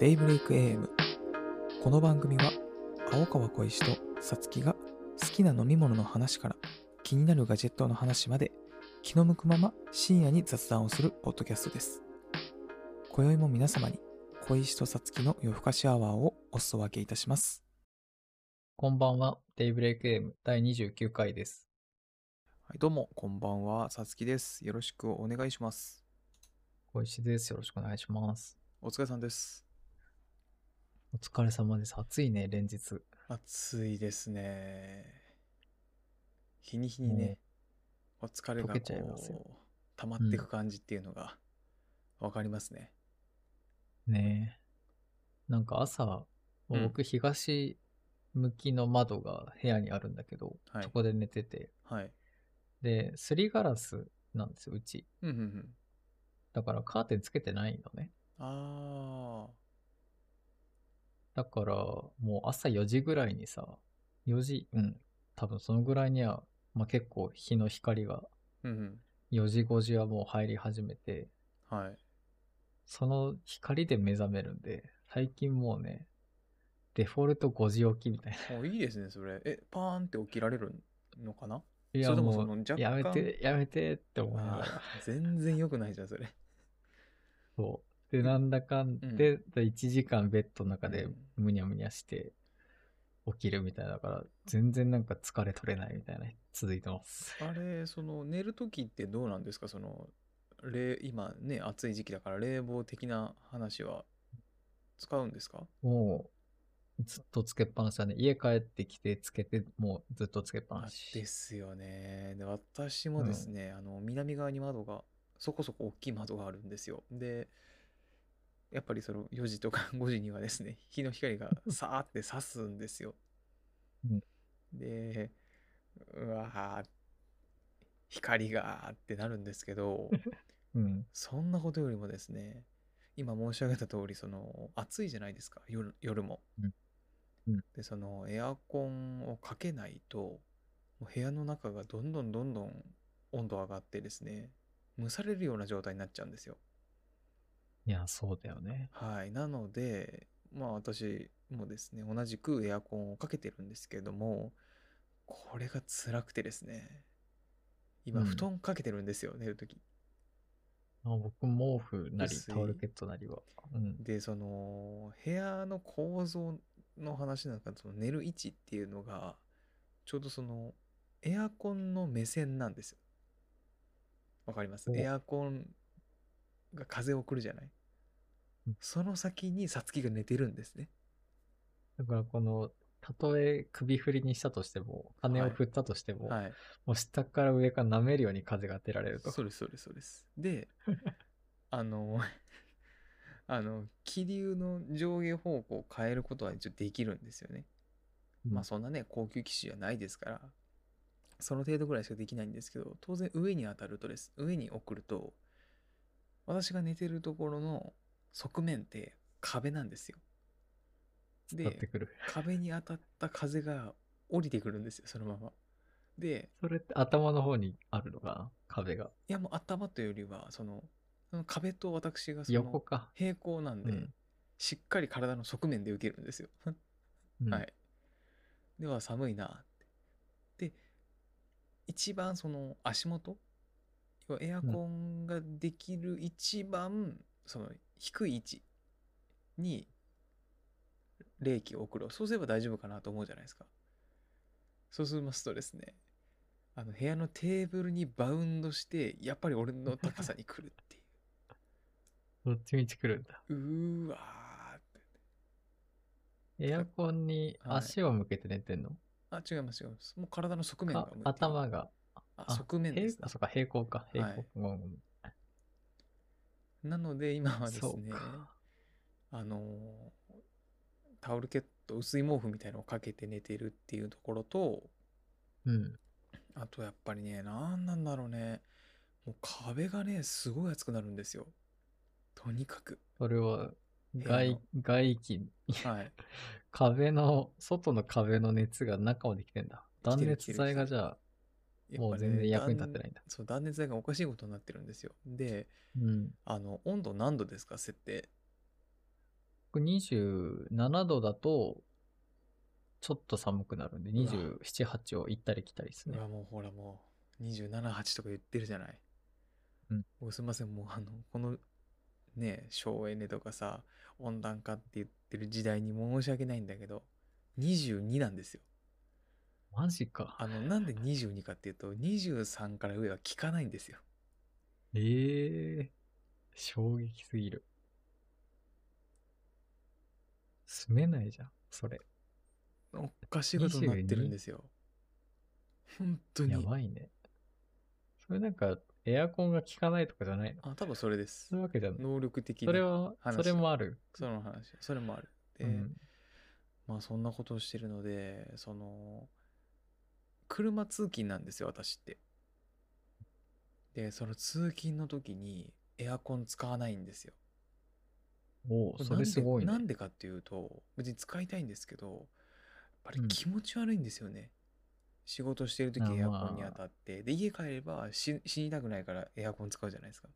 デイブレイク AM この番組は青川小石とさつきが好きな飲み物の話から気になるガジェットの話まで気の向くまま深夜に雑談をするポッドキャストです今宵も皆様に小石とさつきの夜更かしアワーをお裾分けいたしますこんばんは、デイブレイクゲーム第29回です。はいどうもこんばんはさつきですよろしくお願いします小石です。よろしくお願いします。お疲れさんですお疲れ様です。暑いね、連日。暑いですね日に日にね、お疲れが溶けちゃいますよこう溜まっていく感じっていうのがわかりますね、ねえ。なんか朝、僕、東向きの窓が部屋にあるんだけど、はいそこで寝てて、はいで、すりガラスなんですよ、うち。うんうんうんだからカーテンつけてないのね。あだから、もう朝4時ぐらいにさ、4時、うん、多分そのぐらいには、まあ、結構日の光が、ーうんうん。4時5時はもう入り始めて、はい。その光で目覚めるんで、最近もうね、デフォルト5時起きみたいな。おいいですねそれ。えパーンって起きられるのかな？いやももその若干？やめて、やめてって思いながら。あー全然良くないじゃんそれ。そう。で、なんだかんで、1時間ベッドの中でうんむにゃむにゃして起きるみたいだから、全然なんか疲れ取れないみたいな、続いてます。あれその寝る時ってどうなんですか？その冷今ね暑い時期だから冷房的な話は使うんですか？もう、ずっとつけっぱなしだね。家帰ってきてつけて、もうずっとつけっぱあなし。ですよね。で、私もですね、あの、南側に窓が、そこそこ大きい窓があるんですよ。で、やっぱりその4時とか 5時にはですね、日の光がさーって差すんですよ。うんで、うわー、光がーってなるんですけど、うん。そんなことよりもですね、今申し上げた通り、その、暑いじゃないですか、夜夜も。うんうんで、その、エアコンをかけないと、もう部屋の中がどんどんどんどん温度上がってですね、蒸されるような状態になっちゃうんですよ。いや、そうだよね。はい。なので、まあ私もですね、同じくエアコンをかけてるんですけれども、これが辛くてですね、今、うん布団かけてるんですよ、寝るとき。あ僕、毛布なり、薄いタオルケットなりは。うん。でその部屋の構造の話なんかその寝る位置っていうのがちょうどそのエアコンの目線なんですよわかりますおエアコンが風を送るじゃないうん。その先にさつきが寝てるんですね。だから、この、たとえ首振りにしたとしても、羽はい。を振ったとしても、はい。もう下から上から舐めるように風が当てられると。そうですそうですそうです。で あの あの気流の上下方向を変えることは一応できるんですよね。まあそんなね、高級機種じゃないですから、その程度ぐらいしかできないんですけど、当然上に当たるとです。上に送ると、私が寝てるところの側面って壁なんですよ。で。壁に当たった風が降りてくるんですよ、そのまま。で、それって頭の方にあるのかな？壁が。いやもう頭というよりは、その、その壁と私がその横か。平行なんで、うんしっかり体の側面で受けるんですよ。うんはい。では寒いなって。で、一番その足元、要はエアコンができる一番その低い位置に冷気を送る。そうすれば大丈夫かなと思うじゃないですか。そうしますとですね、あの部屋のテーブルにバウンドして、やっぱり俺の高さに来るっていう。どっちみち来るんだ。うーわーって。エアコンにはい足を向けて寝てんの、あ、違います違います。もう体の側面が頭が。あ、側面です、ね平あ、。そっか、平行か。平行。はいなので今はですね。あのータオルケット薄い毛布みたいのをかけて寝てるっていうところとうん。あとやっぱりね何なんだろうねもう壁がねすごい熱くなるんですよとにかくそれは、外の、外気、はい 壁の、外の壁の熱が中まで来てんだ。断熱材がじゃあ、もう全然役に立ってないんだ。断そう断熱材がおかしいことになってるんですよでうん。あの温度何度ですか設定？僕27度だと、ちょっと寒くなるんで、うわ27、8を行ったり来たりですね。うわもうほらもう27、8とか言ってるじゃない？うん。僕すみません、もうあの、このね、省エネとかさ、温暖化って言ってる時代に申し訳ないんだけど、22なんですよ。マジか。あの、なんで22かっていうと、23から上は効かないんですよ。ええ衝撃すぎる。住めないじゃん、それ。おかしいことになってるんですよ。本当に。やばいね。それなんか、エアコンが効かないとかじゃないの？あ、多分それですそう。いうわけじゃない。能力的なそれは、話それもある。その話。それもある。で、うん。まあそんなことをしてるので、その、車通勤なんですよ、私って。で、その通勤の時にエアコン使わないんですよ。おお、それすごいね。なんでかっていうと、別に使いたいんですけど、やっぱりうん気持ち悪いんですよね。仕事してる時あエアコンにまあ当たって。で、家帰れば死死にたくないからエアコン使うじゃないですか。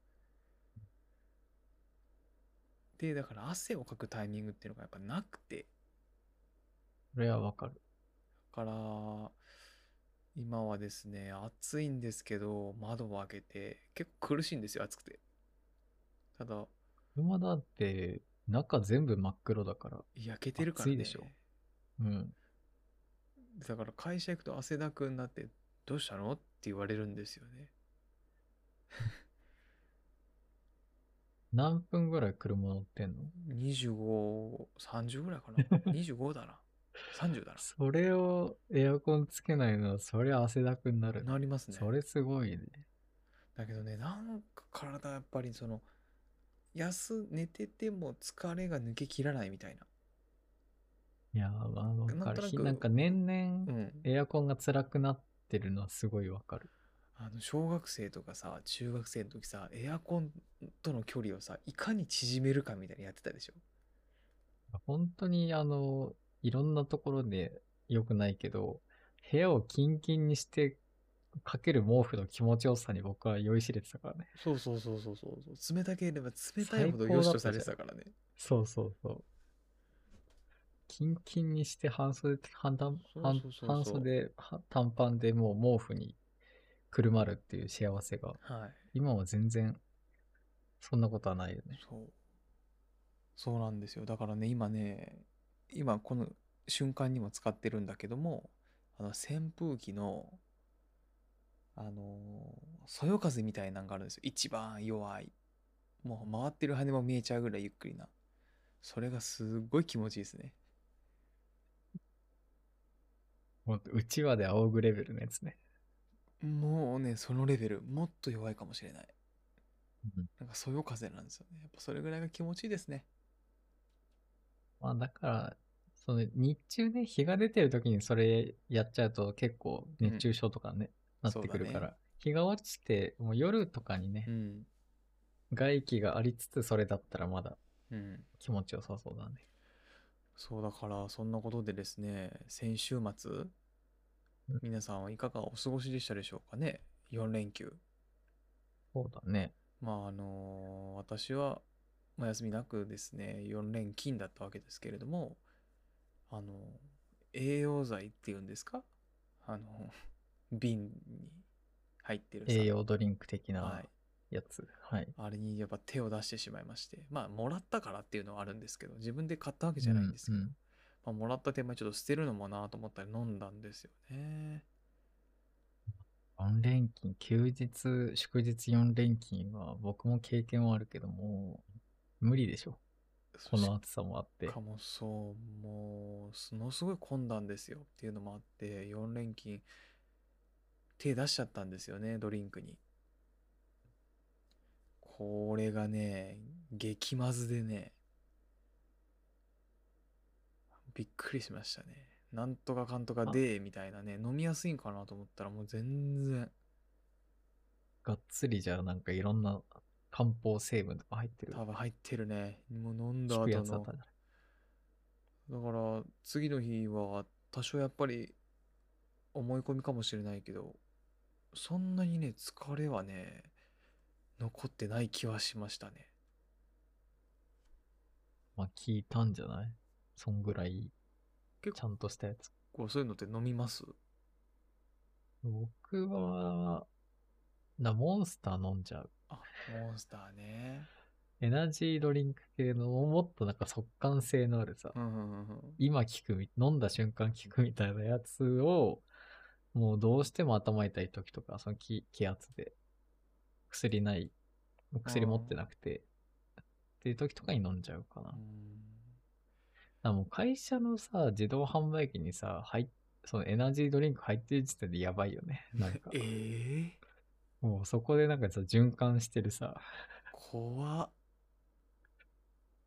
で、だから汗をかくタイミングっていうのがやっぱなくて、それはわかる。だから、今はですね、暑いんですけど、窓を開けて、結構苦しいんですよ、暑くて。ただ、車だって、中全部真っ黒だから。焼けてるからね。暑いでしょうん。だから会社行くと汗だくになって、どうしたのって言われるんですよね。何分ぐらい車乗ってんの？25、30ぐらいかな。25だな。30だそれをエアコンつけないのは、そりゃ汗だくになるな。なりますね。それすごいね。だけどね、なんか体やっぱりその、休、寝てても疲れが抜けきらないみたいな。いやー、まあ、わかる。なんとなんか年う々、ん。エアコンが辛くなってるのはすごいわかる。あの小学生とかさ中学生の時さエアコンとの距離をさいかに縮めるかみたいなのやってたでしょ？本当にあの、いろんなところで良くないけど、部屋をキンキンにしてかける毛布の気持ちよさに僕は酔いしれてたからね。そうそうそうそうそう。そう冷たければ冷たいほど良しとされてたからね。そうそうそう。キンキンにして半袖、半短半袖、は短パンでもう毛布にくるまるっていう幸せが、はい。今は全然そんなことはないよね。そう。そうなんですよ。だからね今ね今この瞬間にも使ってるんだけどもあの扇風機のあのそよ風みたいなのがあるんですよ。一番弱い。もう回ってる羽も見えちゃうぐらいゆっくりな。それがすっごい気持ちいいですね。もっとうちわで仰ぐレベルのやつね。もうねそのレベル。もっと弱いかもしれない。うん。なんかそよ風なんですよね。やっぱそれぐらいが気持ちいいですねまあだから、その日中ね、日が出てる時にそれやっちゃうと結構熱中症とかね、なってくるから、ね。日が落ちて、もう夜とかにね、うん。外気がありつつそれだったらまだうん。気持ちよさそうだね。そうだからそんなことでですね先週末うん。皆さんはいかがお過ごしでしたでしょうかね？4連休。そうだね。まああの私は、まあ、休みなくですね4連勤だったわけですけれどもあの栄養剤っていうんですか？あの 瓶に入ってるさ栄養ドリンク的はないやつ。はい。あれにやっぱ手を出してしまいましてまあもらったからっていうのはあるんですけど自分で買ったわけじゃないんですけど、うんうんまあ、もらった手前ちょっと捨てるのもなと思ったり飲んだんですよね。4連勤、休日、祝日4連勤は僕も経験はあるけども、無理でしょ。この暑さもあってし。かもそう、もう、ものすごい混んだんですよっていうのもあって、4連勤、手出しちゃったんですよね、ドリンクに。これがね、激まずでね、びっくりしましたね。なんとかかんとかで、みたいなね、飲みやすいんかなと思ったらもう全然、がっつりじゃあなんかいろんな漢方成分とか入ってる。多分入ってるね。もう飲んだ効後のくやつだだから次の日は多少やっぱり思い込みかもしれないけどそんなにね疲れはね残ってない気はしましたねまああ聞いたんじゃない？そんぐらい、結ちゃんとしたやつ。構そういうのって飲みます？僕は、な、モンスター飲んじゃう。あ、モンスターね。エナジードリンク系のもっとなんか速乾性のあるさ、うんうんうんうん。今効くみ、飲んだ瞬間効くみたいなやつを、もうどうしても頭痛い時とか、その気気圧で、薬ない、薬持ってなくて、っていう時とかに飲んじゃうかな。うもう会社のさ、自動販売機にさ、入そのエナジードリンク入ってる時点でやばいよね。なんかえ、えもうそこでなんかさ、循環してるさ、怖っ。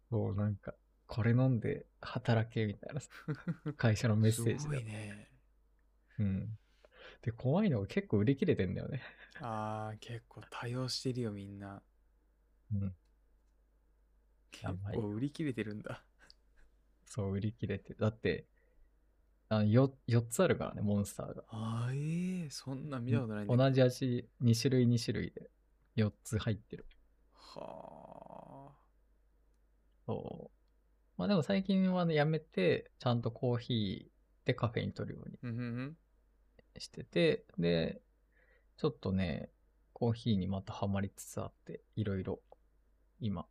もうなんか、これ飲んで働けみたいなさ 会社のメッセージすごだいね。うん。で、怖いのが結構売り切れてんだよね。ああ、結構多用してるよ、みんな。うん。結やばい構売り切れてるんだ。そう、売り切れて。だって、あよ4つあるからね、モンスターが。ああ、ええそんなん見たことないんだけど。同じ味、2種類2種類で4つ入ってる。はそう。まあでも最近はね、やめて、ちゃんとコーヒーでカフェイン取るようにあ。うんうんうん。してて、で、ちょっとね、コーヒーにまたハマりつつあって、いろいろ、今、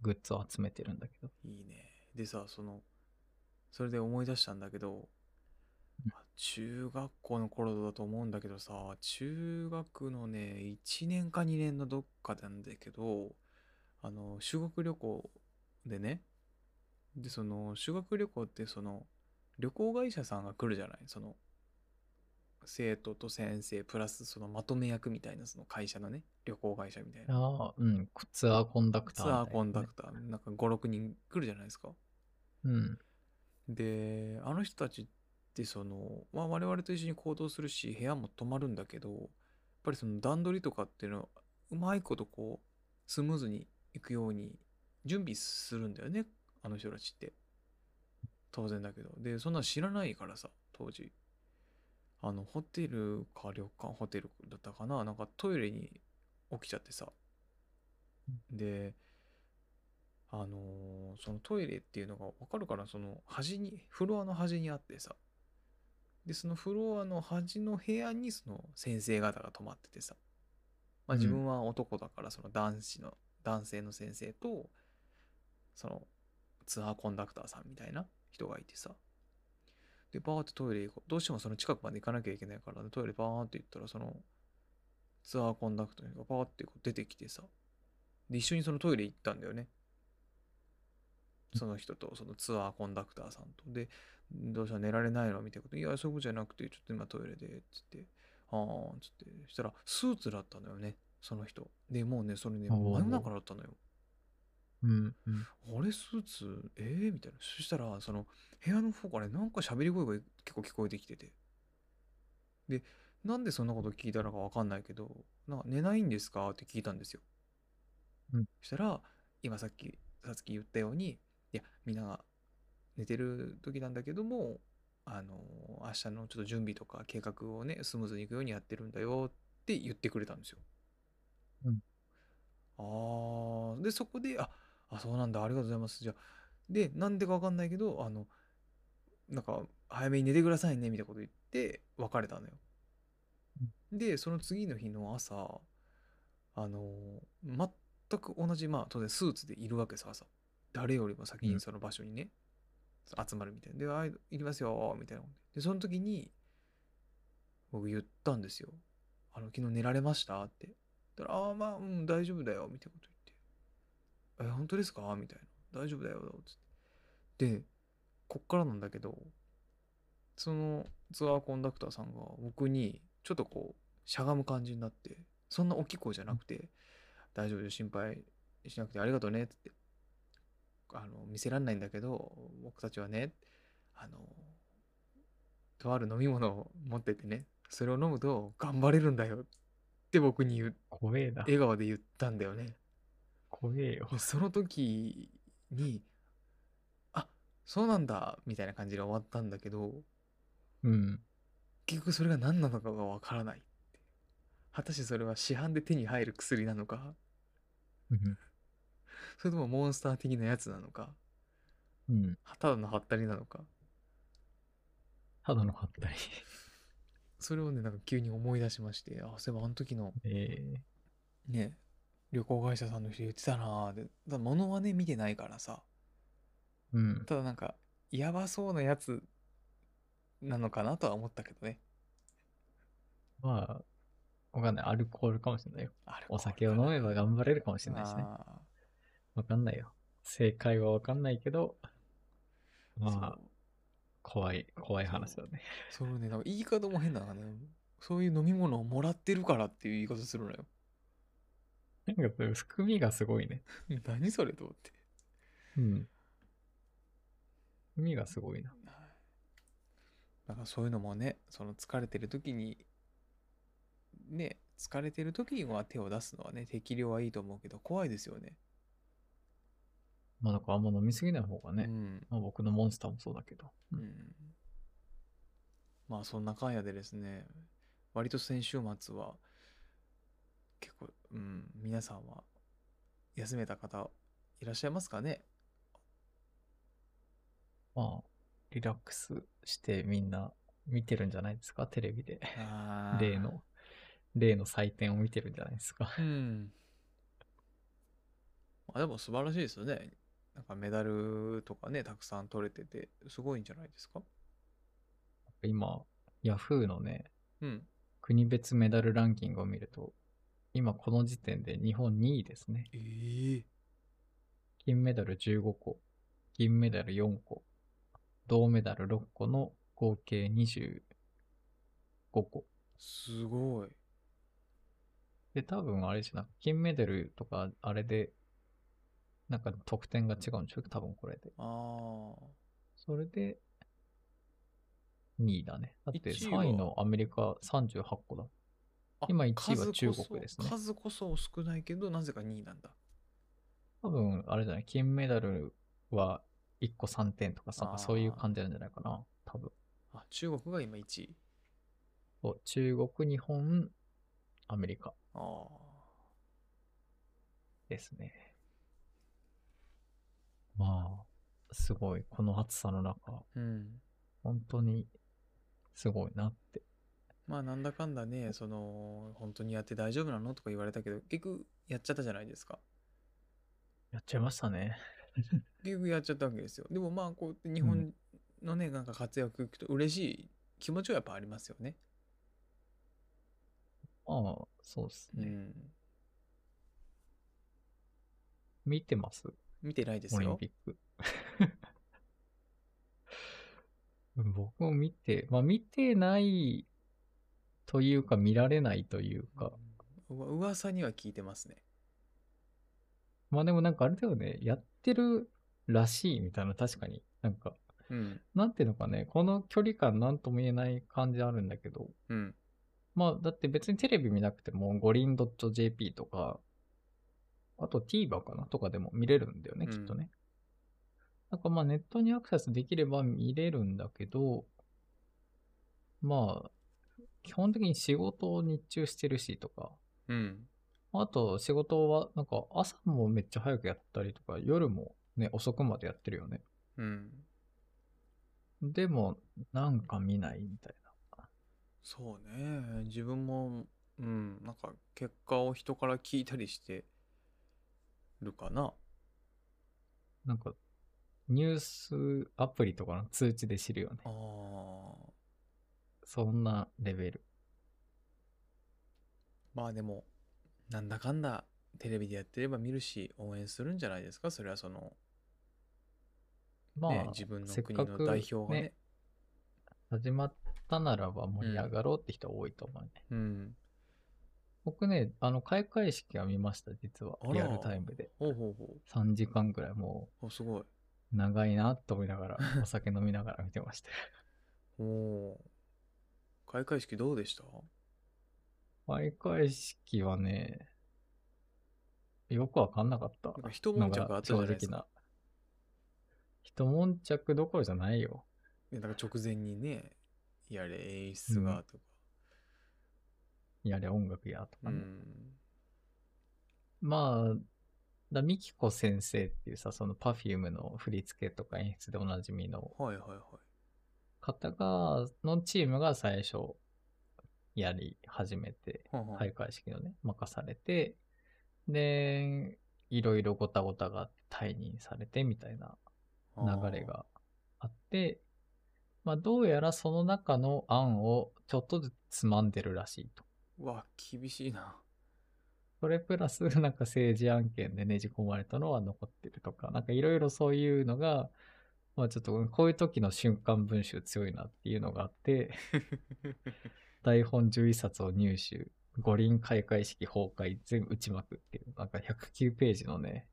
グッズを集めてるんだけど。いいね。でさ、その、それで思い出したんだけど、中学校の頃だと思うんだけどさ、中学のね、1年か2年のどっかなんだけど、あの、修学旅行でね、で、その、修学旅行って、その、旅行会社さんが来るじゃない？その、生徒と先生、プラスそのまとめ役みたいな、その会社のね、旅行会社みたいな。ああ、うん、ツアーコンダクターツアーコンダタクター、なんか5、6人来るじゃないですか。ー。うん。で、あの人たちってその、まあ我々と一緒に行動するし、部屋も泊まるんだけど、やっぱりその段取りとかっていうのは、うまいことこう、スムーズにいくように準備するんだよね、あの人たちって。当然だけど。で、そんなの知らないからさ、当時。あの、ホテルか旅館、ホテルだったかな、なんかトイレに起きちゃってさ。で、あのーそのトイレっていうのが分かるからその端にフロアの端にあってさ。でそのフロアの端の部屋にその先生方が泊まっててさ、まあ、うん。自分は男だからその男子の男性の先生とそのツアーコンダクターさんみたいな人がいてさ。でバーってトイレ行こう。どうしてもその近くまで行かなきゃいけないからトイレバーって行ったらそのツアーコンダクターがバーってこう出てきてさ。で一緒にそのトイレ行ったんだよねその人とそのツアーコンダクターさんと。でどうした？ら寝られないの？みたいなこといやそういうことじゃなくてちょっと今トイレでつってああつって。そしたらスーツだったのよね。その人。でもうねそれね真夜中だったのよ。うん、うん。あれ？スーツえ？ー、みたいな。そしたらその部屋の方からねなんか喋り声が結構聞こえてきてて。でなんでそんなこと聞いたのかわかんないけどなんか寝ないんですか？って聞いたんですよ、うん。そしたら今さっきさつき言ったようにいやみんなが寝てる時なんだけどもあの明日のちょっと準備とか計画をねスムーズにいくようにやってるんだよって言ってくれたんですよ。うん。あー。でそこでああそうなんだありがとうございます。じゃあでなんでかわかんないけどあのなんか早めに寝てくださいねみたいなこと言って別れたのよ。でその次の日の朝あの全く同じまあ当然スーツでいるわけさ朝誰よりも先うん。にその場所にね、集まるみたいな。で「あいいりますよ」みたいなでその時に僕言ったんですよ「あの昨日寝られました?」って。言ったら「ああまあうん大丈夫だよ」みたいなこと言って「え本当ですか?」みたいな「大丈夫だよ」つって。でこっからなんだけどそのツアーコンダクターさんが僕にちょっとこうしゃがむ感じになってそんな大きい声じゃなくて「大丈夫よ心配しなくてありがとうね」っつってあの見せらんないんだけど僕たちはねあのとある飲み物を持っててねそれを飲むと頑張れるんだよって僕に言う怖えな。笑顔で言ったんだよね怖えよ。でその時にあそうなんだみたいな感じで終わったんだけどうん。結局それが何なのかがわからないって果たしてそれは市販で手に入る薬なのかうんそれともモンスター的なやつなのか？うん。ただのハったりなのか？ただのはったり。それをねなんか急に思い出しましてあそういえばあの時のえね旅行会社さんの人言ってたなーってただ物はね見てないからさー、うん。ただなんかやばそうなやつなのかなとは思ったけどねまあ、わかんない。アルコールかもしれないよ。お酒を飲めば頑張れるかもしれないしね。あわかんないよ。正解はわかんないけど、ーまあ、怖い、怖い話だね。そうね言い方も変だなねそういう飲み物をもらってるからっていう言い方するのよなんか含みがすごいね。何それと思ってうん。含みがすごいな。だからそういうのもねその疲れてる時にね疲れてる時には手を出すのはね適量はいいと思うけど怖いですよねまあ、だからあんま飲みすぎない方がね。うん、まあ、僕のモンスターもそうだけど。ううんん、まあそんなかんやでですね割と先週末は結構、うん、皆さんは休めた方いらっしゃいますかね？まあ、リラックスしてみんな見てるんじゃないですか？テレビで。例の、例の祭典を見てるんじゃないですか？うん。まあでも素晴らしいですよね。なんかメダルとかね、たくさん取れてて、すごいんじゃないですか？今、ヤフーのね、うん。国別メダルランキングを見ると、今この時点で日本2位ですね。ええ金メダル15個、銀メダル4個、銅メダル6個の合計25個。すごい。で、多分あれじゃなく、金メダルとかあれで、なんか得点が違うんでしょ多分これで。ああ。それで、2位だね。だって一位は3位のアメリカ38個だ。あ今一位は中国ですね数こそ少ないけど、なぜか2位なんだ。多分、あれじゃない、金メダルは1個3点とかさそういう感じなんじゃないかな。多分。あ、中国が今1位。そう中国、日本、アメリカああ。ですね。まあ、すごい。この暑さの中、うん。本当にすごいなって。まあなんだかんだね、その、本当にやって大丈夫なのとか言われたけど、結局やっちゃったじゃないですか。やっちゃいましたね。結局やっちゃったわけですよ。でもまあこうやって日本のね、なんか活躍聞くと嬉しい気持ちはやっぱありますよね。まあ、そうですね。うん。見てます？見てないですよオリンピ。ック。僕も見て、まあ見てないというか見られないというか、う噂には聞いてますね。まあでもなんかあれだよね、やってるらしいみたいな確かになんか、うん。なんていうのかね、この距離感なんとも言えない感じあるんだけど、うん。まあだって別にテレビ見なくても五輪 .jp とか、あと TVer かなとかでも見れるんだよね、うんきっとね。なんかまあネットにアクセスできれば見れるんだけど、まあ、基本的に仕事を日中してるしとか、うん。あと仕事はなんか朝もめっちゃ早くやったりとか、夜もね、遅くまでやってるよね。うん。でも、なんか見ないみたいな。そうね。自分も、うん。なんか結果を人から聞いたりしてるかな。なんか、ニュースアプリとかの通知で知るよね。ああ。そんなレベル。まあでも、なんだかんだテレビでやってれば見るし、応援するんじゃないですか？それはその、まあ、ね、自分の国の代表がね。始まったならば盛り上がろうって人多いと思うね。うん。僕ね、あの、開会式は見ました、実はあ。らリアルタイムで。ほうほうほ3時間くらいもう。お、すごい。う長いなと思いながら、お酒飲みながら見てました。おおー。開会式どうでした？開会式はね、よくわかんなかった。なんか一悶着あったじゃないですか。一悶着どころじゃないよ。ねなんか直前にね、やれ演出がとか。やれ音楽やとうかね。ん。まあ、だミキコ先生っていうさ、その Perfume の振り付けとか演出でおなじみの。方が、のチームが最初やり始めて、開会式のね、任されて、で、いろいろごたごたがあって退任されてみたいな流れ。があって、まあどうやらその中の案をちょっとずつつまんでるらしいと。わ、厳しいな。それプラス なんか政治案件でねじ込まれたのは残ってるとか、なんかいろいろそういうのが、まあちょっとこういう時の瞬間文集強いなっていうのがあって、台本11冊を入手、五輪開会式崩壊全部打ちまくっていう、なんか109ページのね、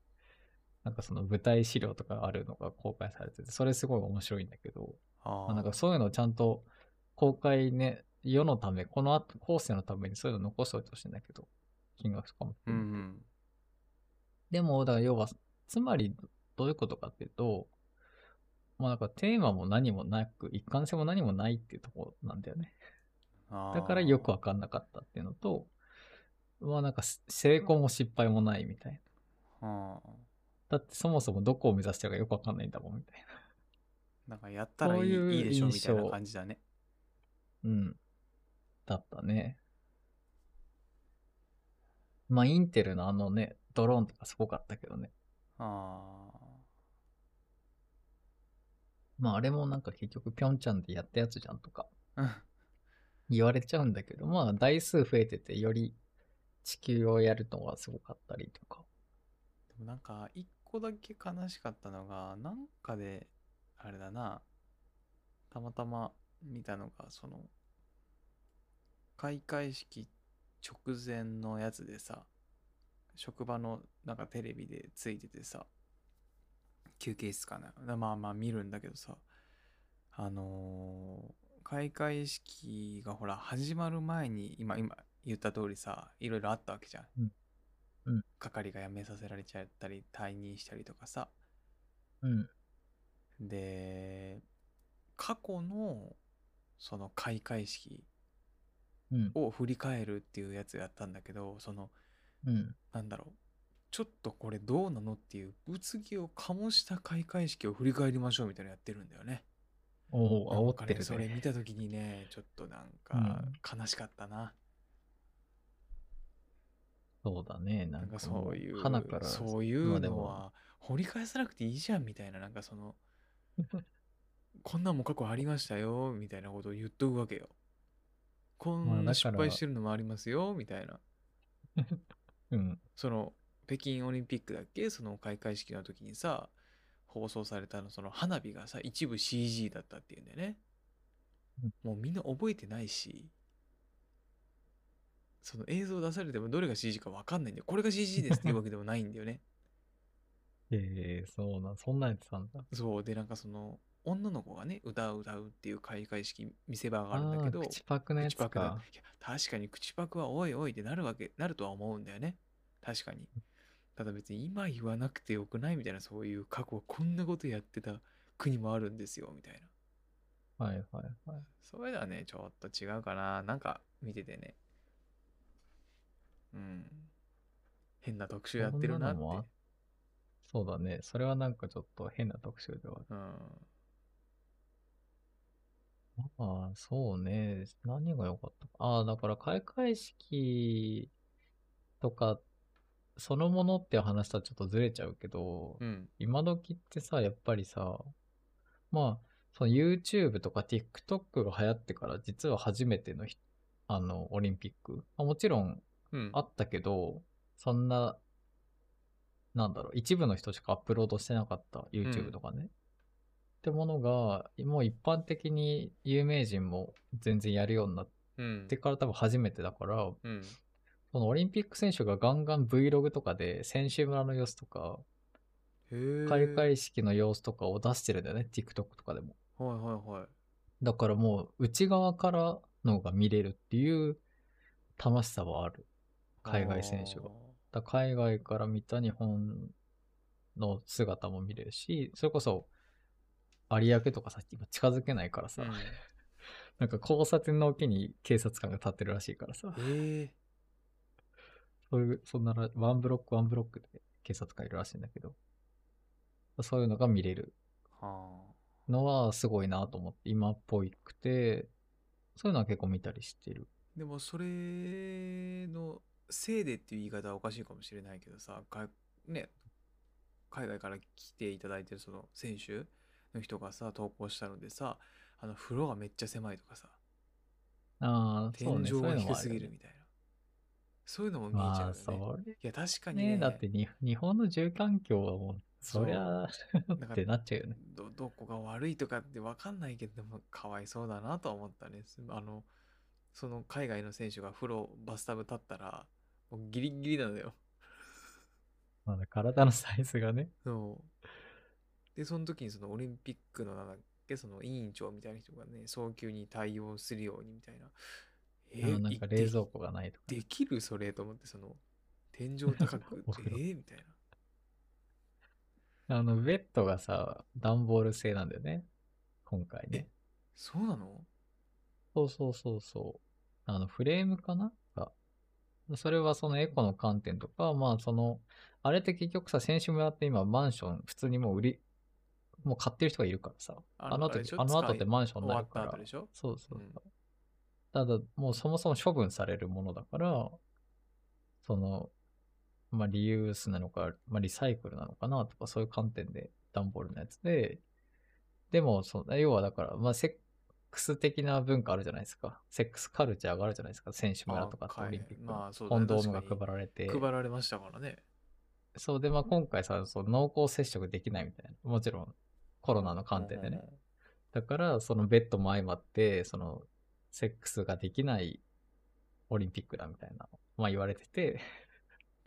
なんかその舞台資料とかあるのが公開されてて、それすごい面白いんだけど、あまあ、ーなんかそういうのをちゃんと公開ね、世のため、この後、後世のためにそういうの残しておいてほしいんだけど、金額とかもうん。うん。でも、だから要は、つまりどういうことかっていうと、まあなんかテーマも何もなく、一貫性も何もないっていうところなんだよね。だからよくわかんなかったっていうのと、まあなんか成功も失敗もないみたいな。だってそもそもどこを目指してるかよくわかんないんだもんみたいなんかやったらいいでしょみたいな感じだね。な。うん。だったね。まあインテルのあのね、ドローンとかすごかったけどね。あまああれもなんか結局ピョンチャンでやったやつじゃんとか言われちゃうんだけど、まあ台数増えててより地球をやるのがすごかったりとか。でもなんか一個だけ悲しかったのがなんかであれだなたまたま見たのがその開会式直前のやつでさ職場のなんかテレビでついててさ休憩室かなまあまあ見るんだけどさあのー開会式がほら始まる前に今今言った通りさいろいろあったわけじゃん係が辞めさせられちゃったり退任したりとかさうん。で過去のその開会式うん。を振り返るっていうやつやったんだけどそのうん。なんだろうちょっとこれどうなのっていう物議を醸した開会式を振り返りましょうみたいなのやってるんだよね。おお、煽ってるね。それ見た時にねちょっとなんか悲しかったな。そうだね。ななんんかそういう花から。そういうのは掘り返さなくていいじゃんみたいななんかその こんなんも過去ありましたよみたいなことを言っとくわけよ。こんな失敗してるのもありますよみたいな。うん。その北京オリンピックだっけ？その開会式の時にさ放送されたのその花火がさ一部 CG だったっていうんだよねうん。もうみんな覚えてないしその映像出されてもどれが CG か分かんないんだよ。これが CG ですっていうわけでもないんだよね。ええそうなん、そんなんやってたんだ。そうでなんかその女の子がね歌を歌うっていう開会式見せ場があるんだけど口パクのやつ口パクだか。いや確かに口パクはおいおいってなるわけなるとは思うんだよね。確かに。ただ別に今言わなくてよくないみたいなそういう過去こんなことやってた国もあるんですよみたいな。はいはいはい。それではねちょっと違うかな。なんか見ててね。うん。変な特集やってるなって。そんなのもあそうだね。それはなんかちょっと変な特集ではある。うんああ、そうね。何が良かったか。ああ、だから開会式とか、そのものって話とはちょっとずれちゃうけど、うん今時ってさ、やっぱりさ、まあ、その YouTube とか TikTok が流行ってから実は初めてのひあの、オリンピック。まあもちろんうんあったけど、そんな、なんだろう、一部の人しかアップロードしてなかった YouTube とかね。ってものが、もう一般的に有名人も全然やるようになっうんてから多分初めてだから、うんそのオリンピック選手がガンガン Vlog とかで選手村の様子とか、開会式の様子とかを出してるんだよね、TikTok とかでも。はいはいはいだからもう内側からのが見れるっていう楽しさはある。海外選手が。だ海外から見た日本の姿も見れるし、それこそ有明とかさ、今近づけないからさ、うん。なんか交差点のおきに警察官が立ってるらしいからさ、へえそういう、そんならワンブロックワンブロックで警察官いるらしいんだけど、そういうのが見れる。はのはすごいなと思って、今っぽくて、そういうのは結構見たりしてる。あ。でもそれのせいでっていう言い方はおかしいかもしれないけどさ、かね、海外から来ていただいてるその選手の人がさ、投稿したのでさ、あの風呂がめっちゃ狭いとかさ、ああ、天井が低すぎるみたいな。そういうのも見えちゃまあ、うよね。それ。いや、確かにね、ね、だってに日本の住環境はもう、そうそりゃ、だってなっちゃうよね。どどこが悪いとかって分かんないけどでもかわいそうだなとは思ったね。すあのその海外の選手が風呂バスタブ立ったらもうギリギリなのよ。まだ体のサイズがね。そうでその時にそのオリンピックのなんだっけその委員長みたいな人がね早急に対応するようにみたいなえあのなんかい冷蔵庫がないとかね。でできるそれと思ってその天井高くお風呂えーみたいなあの、ベッドがさ、段ボール製なんだよね。今回ね。そうなの？そうそうそうそう。あの、フレームかな？が。それはそのエコの観点とか、まあその、あれって結局さ、選手村って今マンション普通にもう売り、もう買ってる人がいるからさ。あの後あの後ってマンションになるから。そうそうそう。うんただ、もうそもそも処分されるものだから、その、まあリユースなのか、まあリサイクルなのかなとか、そういう観点で段ボールのやつで、でも、その要はだから、まあセックス的な文化あるじゃないですか。セックスカルチャーがあるじゃないですか。選手村とかオリンピックまあそうコンドームが配られて。配られましたからねそうで、まあ今回さ、そう濃厚接触できないみたいな。もちろん、コロナの観点でね。だから、そのベッドも相まって、その、セックスができないオリンピックだみたいな、まあ言われてて、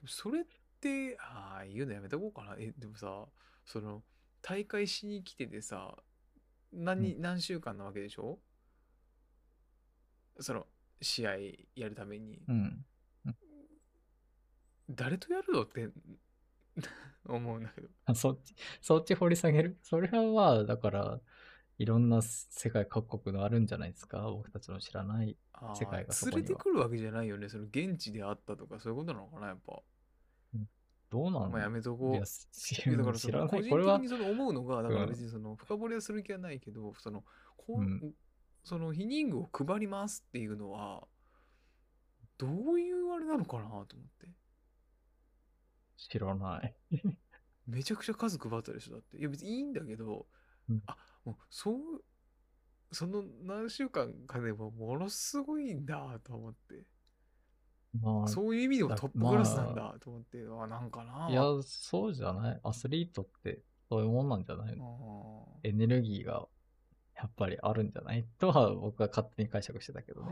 それって、ああ、言うのやめとこうかな。え、でもさ、その、大会しに来ててさ、何、何週間なわけでしょ？その、試合やるために。うん。誰とやるのって 思うんだけど。そっち、そっち掘り下げる？それはまあ、だから、いろんな世界各国のあるんじゃないですか？僕たちの知らない。世界がそこには連れてくるわけじゃないよね。その現地であったとか、そういうことなのかな、やっぱ。どうなのまあやめとこう。いや、だからそ知らない。の個人これは的に、その思うのが、だからうん別にその深掘りはする気はないけど、その、こううんその避妊具を配りますっていうのは、どういうあれなのかなと思って。知らない。めちゃくちゃ数配ったでしょだって。いや別にいいんだけど、うんあ、もうそう、その何週間かでもものすごいんだと思って。まあ、そういう意味でもだトップクラスなんだと思って、あ、なんかな。いや、そうじゃない。アスリートってそういうもんなんじゃないの？エネルギーがやっぱりあるんじゃない？とは僕は勝手に解釈してたけどね。あ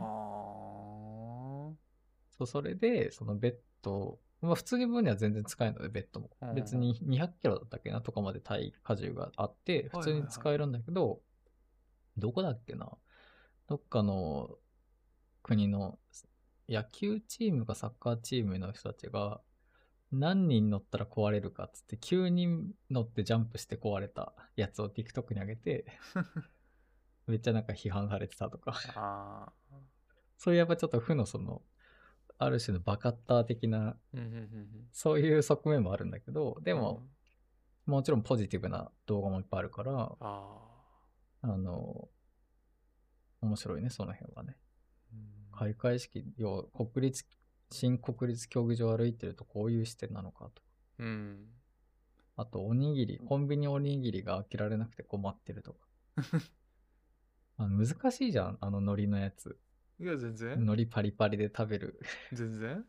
そう、それで、そのベッド、まあ普通に分には全然使えるので、ベッドもうん。別に200キロだったっけなとかまで体荷重があって、普通に使えるんだけど、どこだっけなどっかの国の野球チームかサッカーチームの人たちが、何人乗ったら壊れるかっつって、9人乗ってジャンプして壊れたやつを TikTok に上げて、めっちゃなんか批判されてたとか。そういうやっぱちょっと負のその、ある種のバカッター的な。そういう側面もあるんだけど、ででも、、もちろんポジティブな動画もいっぱいあるから、ああの、面白いね、その辺はね。あ。開会式、要は国立、新国立競技場を歩いてるとこういう視点なのかと。うん。あと、おにぎり、コンビニおにぎりが開けられなくて困ってるとか。あの難しいじゃん、あの海苔のやつ。いや、全然。海苔パリパリで食べる。全然。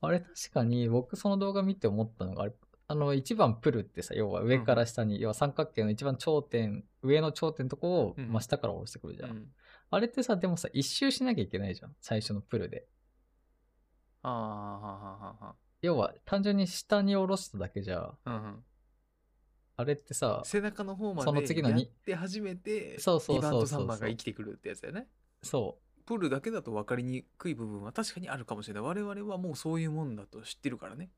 あれ確かに僕その動画見て思ったのが、あれ、あの一番プルってさ、要は上から下に、要は三角形の一番頂点、上の頂点のとこをうん真下から下ろしてくるじゃん。うん。あれってさ、でもさ、一周しなきゃいけないじゃん。最初のプルで。ああ、はははは要は単純に下に下ろしただけじゃ、は。うんうん。あれってさ、背中の方まそので次のにやって初めて、そうそうそうそう2番と3番が生きてくるってやつだよね。そプールだけだと分かりにくい部分は確かにあるかもしれない。我々はもうそういうもんだと知ってるからね。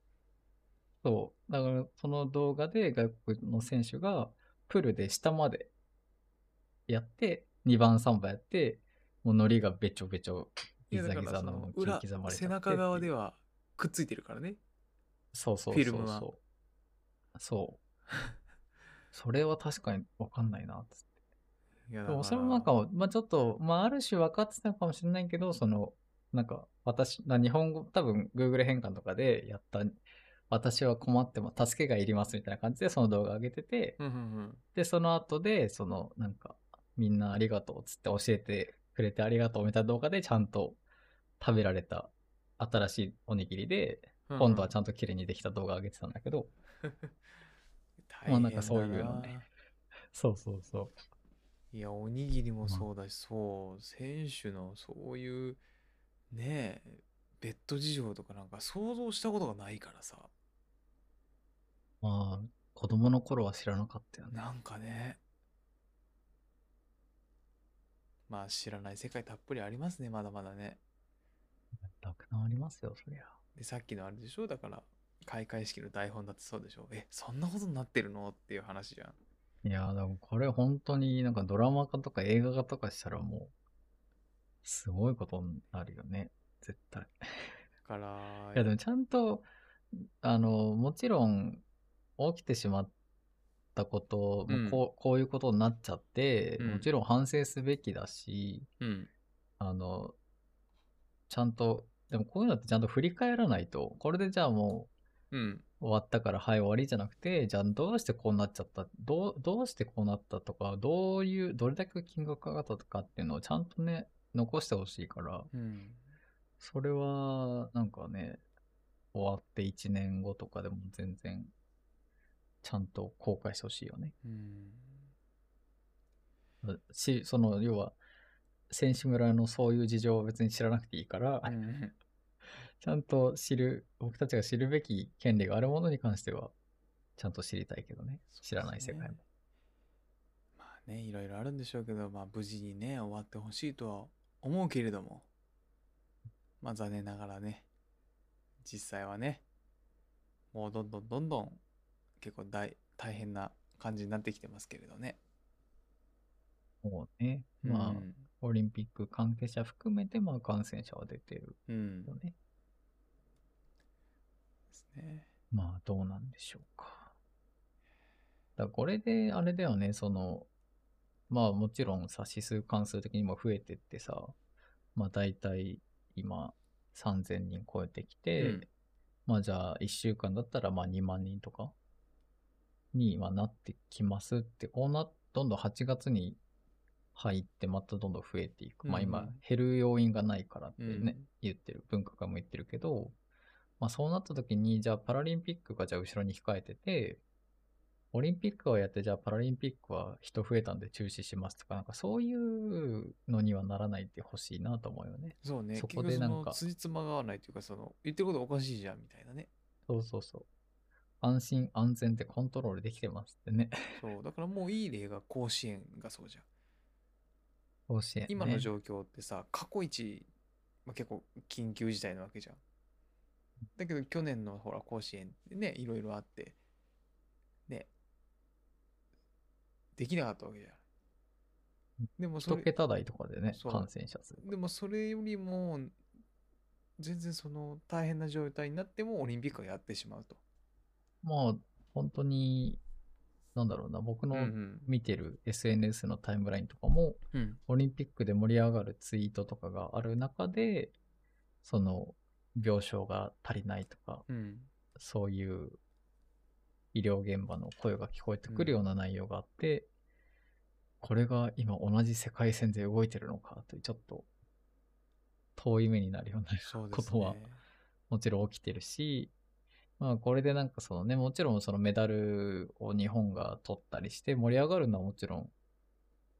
そう。だからその動画で外国の選手がプールで下までやって、2番3番やって、もう海苔がべちょべちょ、ギザギザの裏切り刻まれちゃって背中側では。くっついてるからね。そうそうフィルムはそうそ。れは確かにわかんないな、って。いやでもそれもなんか、まあちょっと、まあある種分かってたのかもしれないけど、その、なんか、私、な日本語、多分 Google 変換とかでやった、私は困っても助けがいりますみたいな感じでその動画上げてて、うんうんうん。で、その後で、その、なんか、みんなありがとうっつって教えてくれてありがとうみたいな動画でちゃんと食べられた新しいおにぎりで、今度はちゃんと綺麗にできた動画上げてたんだけど、大 まあなんかそういうのね。そうそうそいや、おにぎりもそうだし、そう、選手のそういう、ねえ、ベッド事情とかなんか想像したことがないからさ、う。まあ、子供の頃は知らなかったよね。なんかね、まあ知らない世界たっぷりありますね、まだまだね。たくさんありますよ、そりゃ。で、さっきのあれでしょ？だから、開会式の台本だってそうでしょ？え、そんなことになってるの？っていう話じゃん。いやー、でもこれ本当になんかドラマ化とか映画化とかしたらもう、すごいことになるよね。絶対。だから、いやでもちゃんと、あの、もちろん、起きてしまったこと、もうこうこういうことになっちゃって、うんもちろん反省すべきだし、うん。あの、ちゃんと、でもこういうのってちゃんと振り返らないと、これでじゃあもうん。う終わったからはい終わりじゃなくて、じゃあどうしてこうなっちゃった、どう、どうしてこうなったとか、どういう、どれだけ金額かかったとかっていうのをちゃんとね、残してほしいから、うん。それは、なんかね、終わって1年後とかでも全然、ちゃんと後悔してほしいよね。うん。し、その、要は、選手村のそういう事情を別に知らなくていいから、うんちゃんと知る、僕たちが知るべき権利があるものに関しては、ちゃんと知りたいけどね。知らない世界も。まあね、いろいろあるんでしょうけど、まあ無事にね、終わってほしいとは思うけれども、まあ残念ながらね、実際はね、もうどんどんどんどん結構大大変な感じになってきてますけれどね。もうね、まあ、うんオリンピック関係者含めて、まあ感染者は出てるうん。よね。ですね。まあ、どうなんでしょうか。だこれで、あれだよね、その、まあもちろんさ、指数関数的にも増えてってさ、まあ大体今3000人超えてきて、うんまあじゃあ1週間だったらまあ2万人とかにはなってきますって、こうな、どんどん8月に入ってまたどんどん増えていく。まあ今うんうん減る要因がないからってね、うん言ってる、分科会も言ってるけど、まあそうなった時に、じゃあパラリンピックがじゃあ後ろに控えてて、オリンピックはやって、じゃあパラリンピックは人増えたんで中止しますとか、なんかそういうのにはならないでほしいなと思うよね。そうね。そこでなんかの、辻褄が合わないというか、その、言ってることおかしいじゃん、みたいなね。そうそうそう。安心安全でコントロールできてますってね。そう。だからもういい例が甲子園がそうじゃん。甲子園、ね。今の状況ってさ、過去一、まあ、結構緊急事態なわけじゃん。だけど去年のほら甲子園でね、いろいろあって、ね、できなかったわけじゃん。でもそ一れ、桁台とかでね、感染者数。でもそれよりも、全然その大変な状態になってもオリンピックをやってしまうと。まあ、本当に、なんだろうな、僕うんうのん。見てる SNS のタイムラインとかも、うん。オリンピックで盛り上がるツイートとかがある中で、その、病床が足りないとか、うん。そういう医療現場の声が聞こえてくるような内容があって、これが今同じ世界線で動いてるのかというちょっと遠い目になるようなことはね。もちろん起きてるし、まあこれでなんかそのね、もちろんそのメダルを日本が取ったりして盛り上がるのはもちろん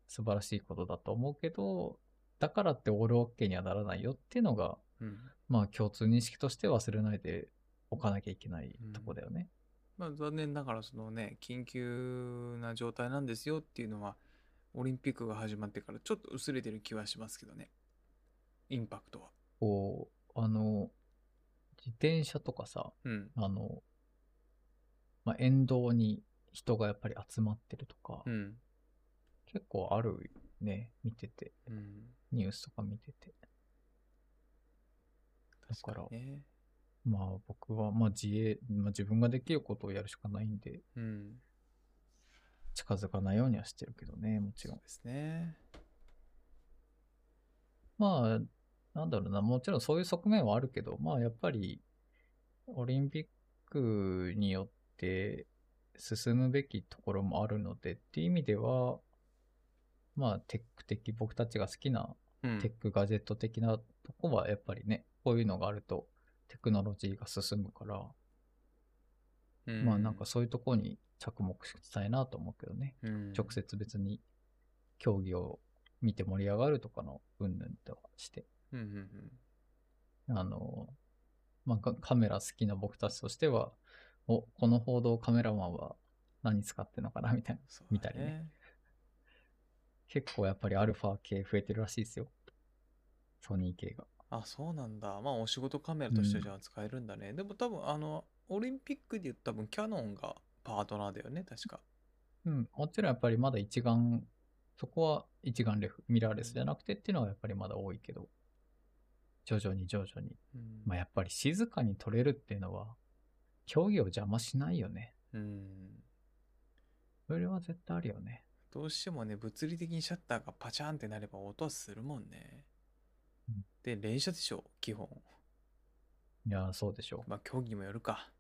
素晴らしいことだと思うけど、だからってオールオッケーにはならないよっていうのが、うん。まあ共通認識として忘れないでおかなきゃいけないとこだよね。まあ残念ながらそのね、緊急な状態なんですよっていうのは、オリンピックが始まってからちょっと薄れてる気はしますけどね。インパクトは。こう、あの、自転車とかさ、うん。あの、まあ沿道に人がやっぱり集まってるとか、うん。結構あるね、見てて。うん。ニュースとか見てて。だ確かにね。まあ僕は、まあ自衛、まあ自分ができることをやるしかないんで、うん。近づかないようにはしてるけどね、もちろん。ですね。まあ、なんだろうな、もちろんそういう側面はあるけど、まあやっぱり、オリンピックによって進むべきところもあるので、っていう意味では、まあテック的、僕たちが好きなうんテックガジェット的なとこはやっぱりね、こういうのがあるとテクノロジーが進むから、うんまあなんかそういうとこに着目したいなと思うけどね。うん直接別に競技を見て盛り上がるとかの云々とはして。うんうんうんあの、まあ、カカメラ好きな僕たちとしては、お、この報道カメラマンは何使ってんのかなみたいな。そうだ見たりね。結構やっぱりアルファ系増えてるらしいですよ。ソニー系が。あ、そうなんだ。まあ、お仕事カメラとしてじゃあ使えるんだね。でも多分、あの、オリンピックで言うと多分、キャノンがパートナーだよね、確か。うん。もちろんやっぱりまだ一眼、そこは一眼レフ、ミラーレスじゃなくてっていうのはやっぱりまだ多いけど、徐々に徐々に。うんまあやっぱり静かに撮れるっていうのは、競技を邪魔しないよね。うん。それは絶対あるよね。どうしてもね、物理的にシャッターがパチャンってなれば音はするもんねうん。で、連射でしょ、基本。いやー、そうでしょう。まあ、競技にもよるか。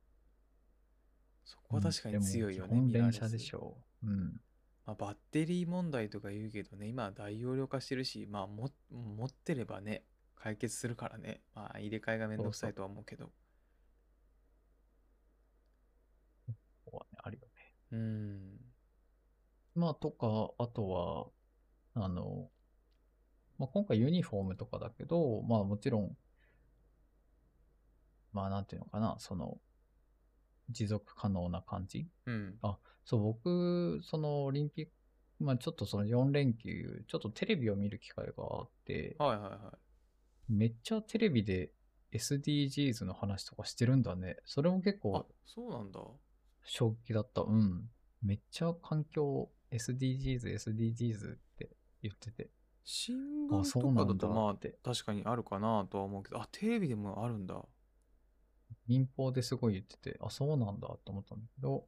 そこは確かに強いよね、うん連射でしょう。うん。まあ、バッテリー問題とか言うけどね、今は大容量化してるし、まあも、持ってればね、解決するからね。まあ、入れ替えがめんどくさいとは思うけど。ここはね、あるよね。うん。まあ、とか、あとは、あの、まあ、今回ユニフォームとかだけど、まあもちろん、まあなんていうのかな、その、持続可能な感じ？うん。そう、僕、そのオリンピック、まあちょっとその4連休、ちょっとテレビを見る機会があって、はいはいはい。めっちゃテレビで SDGs の話とかしてるんだね。それも結あ構、そうなんだ。衝撃だった。うん。めっちゃ環境、SDGs、SDGs って言ってて。新あ、聞そうとかだとなんだまあって。確かにあるかなとは思うけど、あ、テレビでもあるんだ。民放ですごい言ってて、あ、そうなんだと思ったんだけど、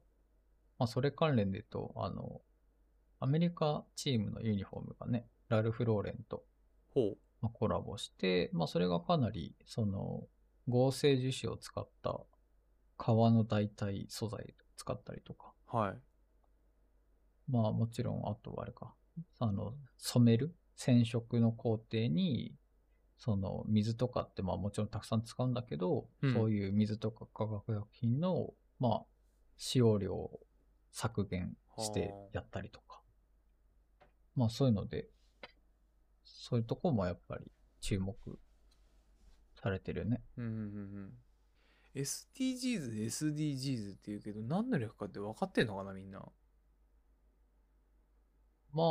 まあそれ関連で言うと、あの、アメリカチームのユニフォームがね、ラルフ・ローレンとほまあコラボして、まあそれがかなり、その、合成樹脂を使った革の代替素材を使ったりとか、う。はい。まあもちろん、あとはあれか、あの、染める染色の工程に、その水とかってまあもちろんたくさん使うんだけど、うんそういう水とか化学薬品の、まあ、使用量を削減してやったりとか。まあそういうので、そういうとこもやっぱり注目されてるね。うんうんうんうん。SDGs、SDGs って言うけど、何の略かって分かってんのかな、みんな。まあ、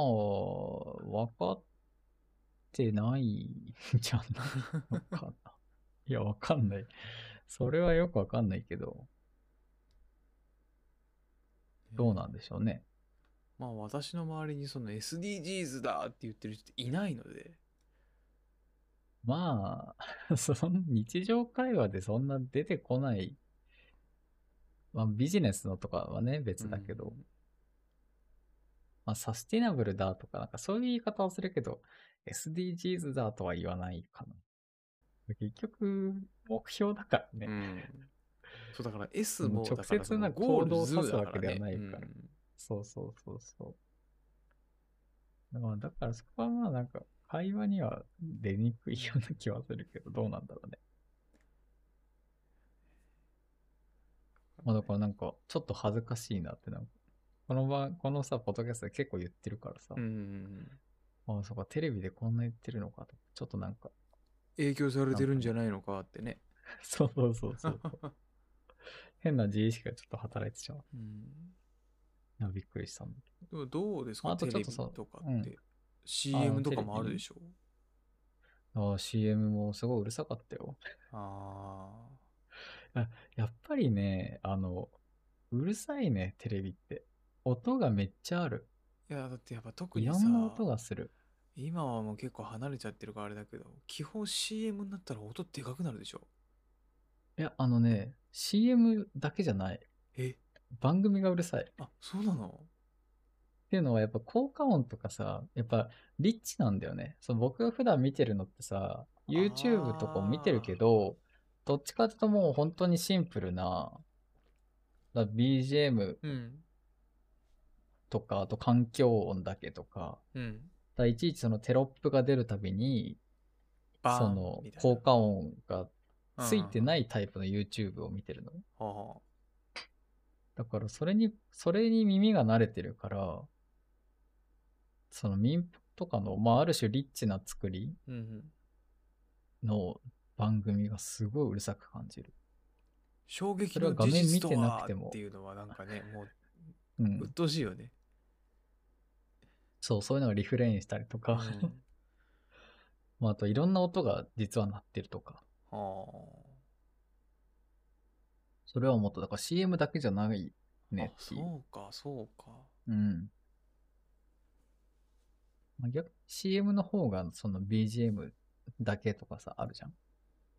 分かってないんじゃないのかな。いや、わかんない。それはよくわかんないけど、どうなんでしょうね。まあ私の周りにその SDGs だって言ってる人っていないので。まあ、その日常会話でそんな出てこない。まあビジネスのとかはね、別だけど、うんまあサスティナブルだとか、なんかそういう言い方をするけど、SDGs だとは言わないかな。結局、目標だからね。うん。そうだから S うんも直接な行動を指すわけではないからうんそうそうそうそう。まあ、だからそこはまあなんか、会話には出にくいような気はするけど、どうなんだろうね。まあだからなんか、ちょっと恥ずかしいなってなんか、この場、このさ、ポッドキャストで結構言ってるからさ、うんうんうん。ああ、そうか、テレビでこんな言ってるのかと、ちょっとなんか、影響されてるんじゃないのかってね。そうそうそうそう。変な自意識がちょっと働いてしまう。うんびっくりしたんだけでもどうですか？あとテレビちょっとそうとかうんって CM とかもあるでしょ？ど。ああ、CM もすごいうるさかったよ。あやっぱりね、あの、うるさいね、テレビって。音がめっちゃある。あいやだってやっぱ特にさ音がする。今はもう結構離れちゃってるからあれだけど基本 CM になったら音でかくなるでしょ？いや、あのね、CM だけじゃない。え？番組がうるさい。っあ、そうなの？ていうのはやっぱ効果音とかさ、やっぱリッチなんだよね。そう僕が普段見てるのってさ、YouTube とかも見てるけど、どっちかっていうともう本当にシンプルな、だ BGM うん。とか、あと環境音だけとか、うん。だいちいちそのテロップが出るたびに、その効果音がついてい。ないタイプの YouTube を見てるのね。はあはあだからそれに、それに耳が慣れてるから、その民放とかの、まあある種リッチな作りうんうん。の番組がすごいうるさく感じる。衝撃の事画面見て実とはなくてもっていうのはなんかね、もう。うん鬱陶しいよね。そう、そういうのがリフレインしたりとか、うん まああといろんな音が実は鳴ってるとか、はそれはもっと、だから CM だけじゃないあ。ねあって。そうか、そうか。うん。まあ、逆 CM の方がその BGM だけとかさ、あるじゃん。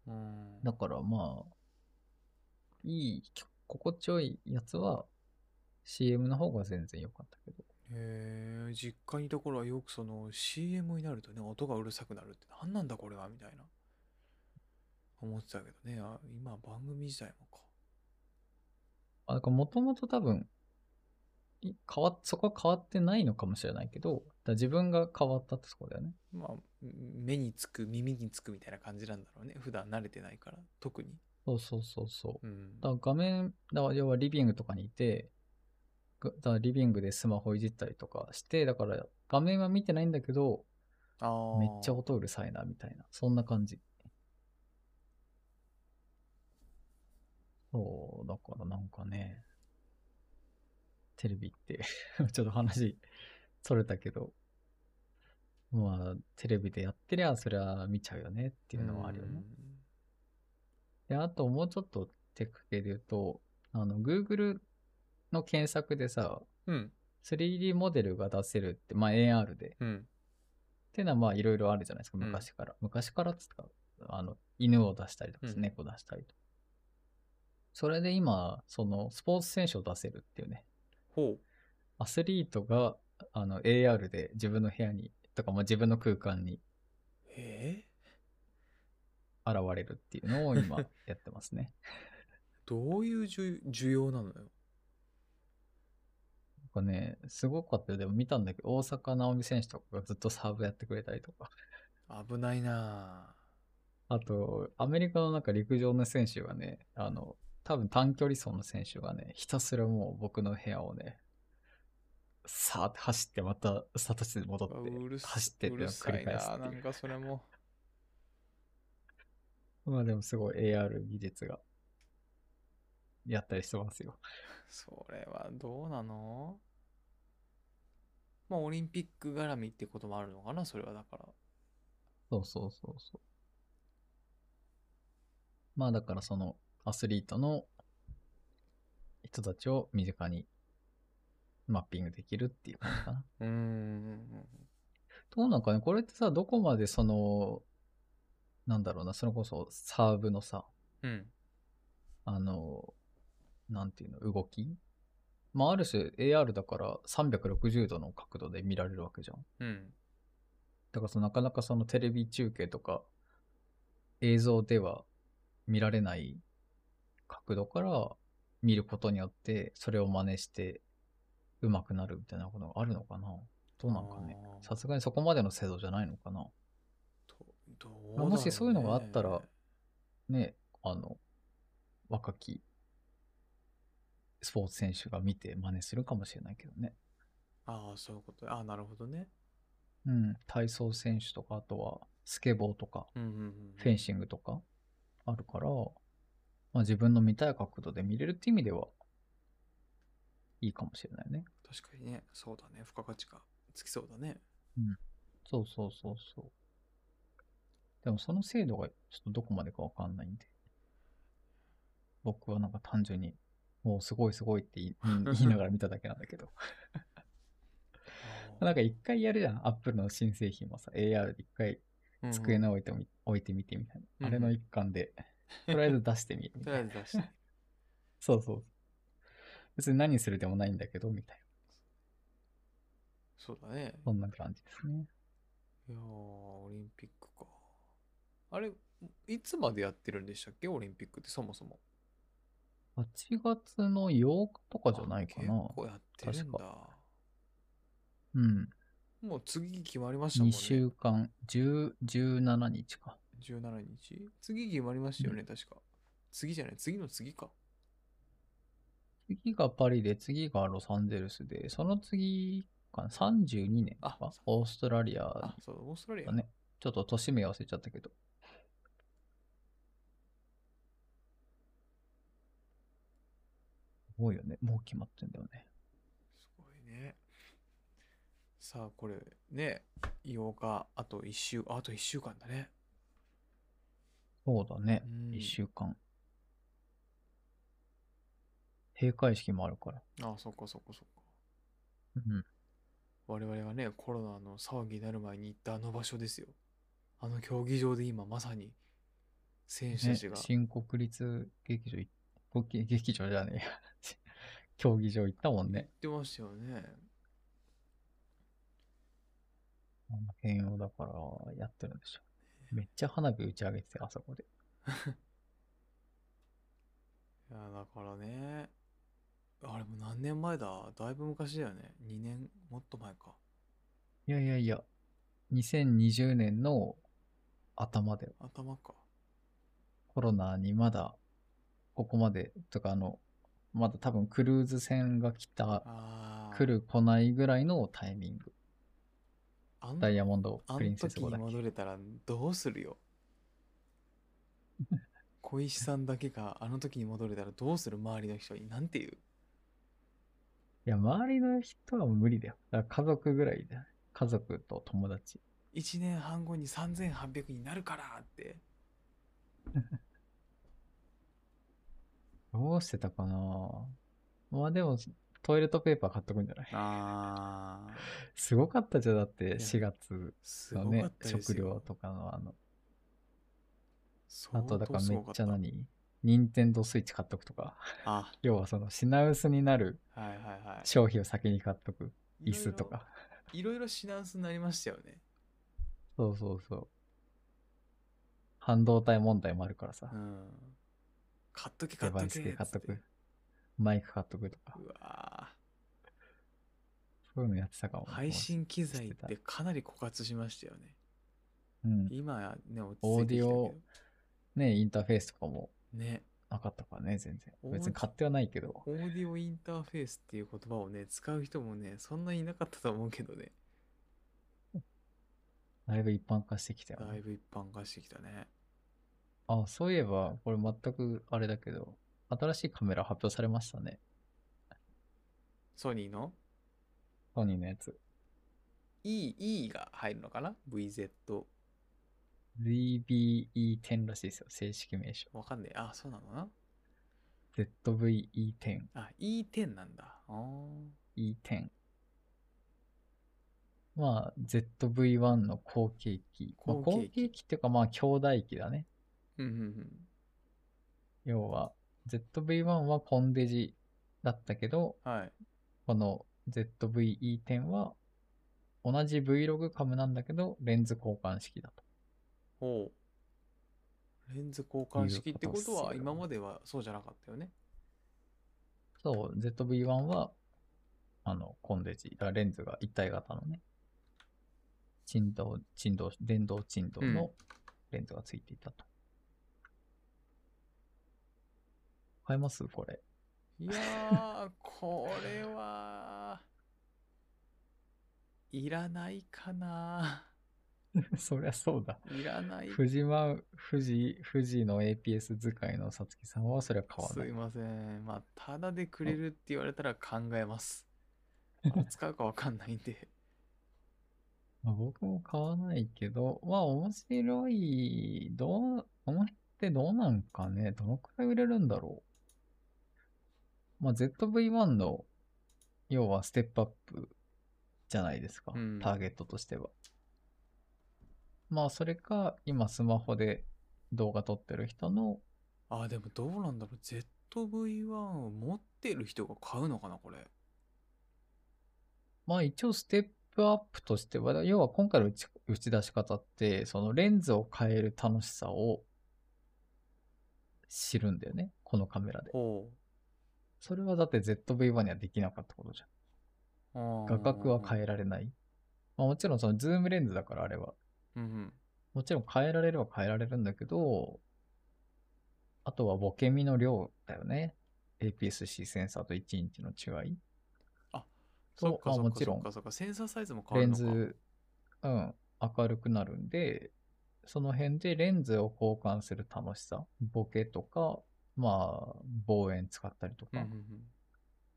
うん。だからまあ、いい、心地よいやつは CM の方が全然良かったけど。へえ、実家にいた頃はよくその CM になるとね、音がうるさくなるって何なんだこれはみたいな。思ってたけどね、あ今番組自体もか。あ、だからもともと多分、い変わっ、そこは変わってないのかもしれないけど、だ自分が変わったってとこだよね。まあ、目につく、耳につくみたいな感じなんだろうね。普段慣れてないから、特に。そうそうそうそう。うん。だから画面、だから要はリビングとかにいて、がだリビングでスマホいじったりとかして、だから画面は見てないんだけど、ああ。めっちゃ音うるさいな、みたいな。そんな感じ。そう、だからなんかね、テレビって、ちょっと話、それたけど、まあ、テレビでやってりゃ、そりゃ見ちゃうよねっていうのはあるよね。で、あともうちょっとテック系で言うと、あの、Google の検索でさ、うん。3D モデルが出せるって、まあ AR で、うん。っていうのはまあいろいろあるじゃないですか、うん昔から。昔からっつったか、あの、犬を出したりとか、うん猫出したりとか。それで今、その、スポーツ選手を出せるっていうね。ほアスリートが、あの、AR で自分の部屋に、とか、まあ自分の空間に現れるっていうのを今やってますね。どういう需需要なのよ。かね、すごかったよ。でも見たんだけど、大坂なおみ選手とかがずっとサーブやってくれたりとか。危ないなあと、アメリカのなんか陸上の選手がね、あの、多分短距離走の選手がね、ひたすらもう僕の部屋をね、さーって走ってまたスタート地点に戻ぁって走ってって繰り返すっていう。ななんかそれも。まあでもすごい AR 技術がやったりしてますよ。それはどうなの？まあ、オリンピック絡みってこともあるのかなそれはだから。そうそうそうそう。まあだからそのアスリートの人たちを身近にマッピングできるっていう感じかな。うーん。どうなんかね、これってさ、どこまでその、なんだろうな、それこそサーブのさ、うん。あの、なんていうの、動き？まあ、ある種 AR だから360度の角度で見られるわけじゃん。うん。だからそのなかなかそのテレビ中継とか映像では見られない角度から見ることによってそれを真似して上手くなるみたいなことがあるのかな。どうなんかね。さすがにそこまでの精度じゃないのかな。どどうだろうもしそういうのがあったらねね、あの、若きスポーツ選手が見て真似するかもしれないけどね。ああ、そういうこと。ああ、なるほどね。うん。体操選手とか、あとはスケボーとか、うんうんうん。フェンシングとかあるから、まあ自分の見たい角度で見れるって意味では、いいかもしれないね。確かにね、そうだね。付加価値がつきそうだね。そうそうそうそう。でもその精度がちょっとどこまでかわかんないんで。僕はなんか単純に、もうすごいすごいって言い 言いながら見ただけなんだけど。なんか一回やるじゃん？アップルの新製品もさ、AR で一回机の置いてみ、置いてみてみたいな。うんあれの一環でとりあえず出してみるみとたいな。りあえず出して。そうそう。別に何するでもないんだけど、みたいな。そうだね。そんな感じですね。いやー、オリンピックか。あれ、いつまでやってるんでしたっけ？オリンピックってそもそも。8月の8日とかじゃないかあな。結構やってるん確だ。うん。もう次決まりましたもん2ね。週間、10 17日か。17日次決まりましたよね、確か。次じゃない、次の次か。次がパリで、次がロサンゼルスで、その次かな、32年あか。オーストラリアあ、そう、オーストラリア。だね。ちょっと年名忘れちゃったけど。ごいよね。もう決まってんだよね。すごいね。さあ、これ、ね、8日、あと1週、ああと1週間だね。そうだねうん。1週間。閉会式もあるから。ああ、そっかそっかそっか。うん。我々がね、コロナの騒ぎになる前に行ったあの場所ですよ。あの競技場で今まさに選手たねちが、、新国立劇場い、国旗 劇場じゃねえや。競技場行ったもんね。行ってましたよね。あの辺をだからやってるんでしょ。めっちゃ花火打ち上げてて、あそこで。いや、だからね、あれも何年前だ？だいぶ昔だよね。2年、もっと前か。いやいやいや、2020年の頭で頭か。コロナにまだ、ここまで、とかあの、まだ多分クルーズ船が来た、ああ。来る来ないぐらいのタイミング。ダイヤモンドあプリンの時にセス号だっけ？戻れたらどうするよ？小石さんだけがあの時に戻れたらどうする周りの人に。なんて言う？いや、周りの人は無理だよ。だ家族ぐらいだ。家族と友達。1年半後に3800になるからって。どうしてたかなまあでも、トイレットペーパー買っとくんじゃない？ああ。すごかったじゃん、だってや4月のね。食料とかのあの、相あとだからめっちゃ何？任天堂スイッチ買っとくとか。あ、要はその品薄になるはいはいはい。商品を先に買っとく。椅子とか。いろいろ品薄になりましたよね。そうそうそう。半導体問題もあるからさう。ん。買っとけ買デバイスっとけで買っとく。マイク買っとくとか。うわそういうのやってたかも。ー配信機材っしてかなり枯渇しましたよね。うん。今やね、オーディね、インターフェースとかもね、なかったからね、全然。別に買ってはないけど。オーディオインターフェースっていう言葉をね、使う人もね、そんなにいなかったと思うけどね、だいぶ一般化してきたよね。だいぶ一般化してきたね。あ、そういえば、これ全くあれだけど、新しいカメラ発表されましたね。ソニーの？ソニーのやつ。E, E が入るのかな ?VZ。ZBE10 らしいですよ、正式名称。わかんねえ。あ、そうなのな？ZVE10。あ、E10 なんだ。あー E10。まあ、ZV-1 の後継機。まあ、後継機後継機っていうか、まあ、兄弟機だね。うんうんうん。要は、ZV-1 はコンデジだったけど、はい。この ZV-E10 は、同じ Vlog カムなんだけど、レンズ交換式だと。ほう。レンズ交換式ってことは、今まではそうじゃなかったよね。そう、ZV-1 は、あの、コンデジ、だレンズが一体型のね、振動、振動、電動振動うんのレンズがついていたと。買えます？これ。いやー、これは、いらないかな。そりゃそうだ。いらない。富士マウ、富士、富士の APS 使いのさつきさんはそりゃ買わないすい。ません。まあ、ただでくれるって言われたら考えます。まあ使うかわかんないんで。まあ、僕も買わないけど、まあ面白い、どう、この辺ってどうなんかね、どのくらい売れるんだろう。まあ ZV-1 の、要はステップアップじゃないですか、うんターゲットとしては。まあそれか、今スマホで動画撮ってる人のあ、でもどうなんだろう。ZV-1 を持ってる人が買うのかな、これ。まあ一応ステップアップとしては、要は今回の打ち打ち出し方って、そのレンズを変える楽しさを知るんだよね。このカメラで。ほそれはだって ZV-1 にはできなかったことじゃん。う。画角は変え。えられない。まあもちろんそのズームレンズだからあれは。うんうん。もちろん変えられるは変えられるんだけど、あとはボケ味の量だよね。APS-C センサーと1インチの違い。そっかそっかまあもちろん。センサーサイズも変わるのか。レンズ、うん、明るくなるんで、その辺でレンズを交換する楽しさ、ボケとか、まあ、望遠使ったりとか、うんうんうん。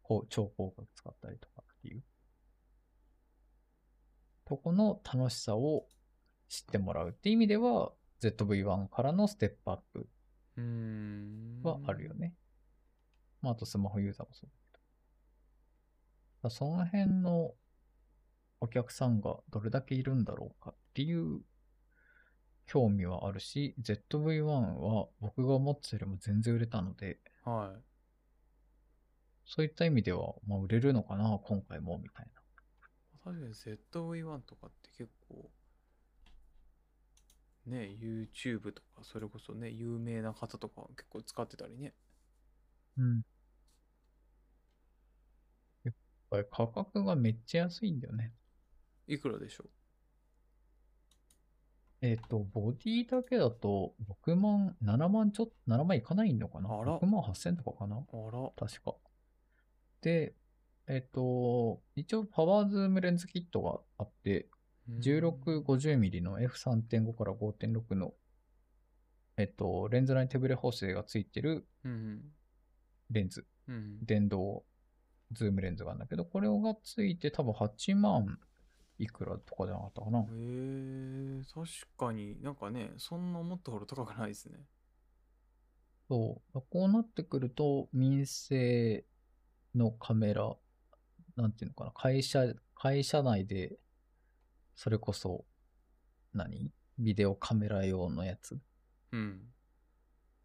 こう超広角使ったりとかっていう。とこの楽しさを知ってもらうっていう意味では、ZV-1 からのステップアップ。はあるよね。まあ、あとスマホユーザーもそうだけど。その辺のお客さんがどれだけいるんだろうかっていう興味はあるし、ZV-1 は僕が思ってたよりも全然売れたので、はい。そういった意味では、まあ、売れるのかな、今回も、みたいな。確かに ZV-1 とかって結構、ね、YouTube とか、それこそね、有名な方とか結構使ってたりね。うん。やっぱり価格がめっちゃ安いんだよね。いくらでしょえっ、と、ボディだけだと6万、7万ちょっと、7万いかないのかな？あら ?6 万8000とかかな？うあら。確か。で、えっ、と、一応パワーズームレンズキットがあって、16、50mm の F3.5 から5.6の、えっと、レンズライン手ブレ補正がついてるうんレンズ、うん。うん。電動ズームレンズがあるんだけど、これがついて多分8万いくらとかじゃなかったかなへ。え確かになんかね、そんな思ったほど高くないですね。そう。こうなってくると、民生のカメラ、なんていうのかな、会社、会社内で、それこそ、何？ビデオカメラ用のやつ？うん。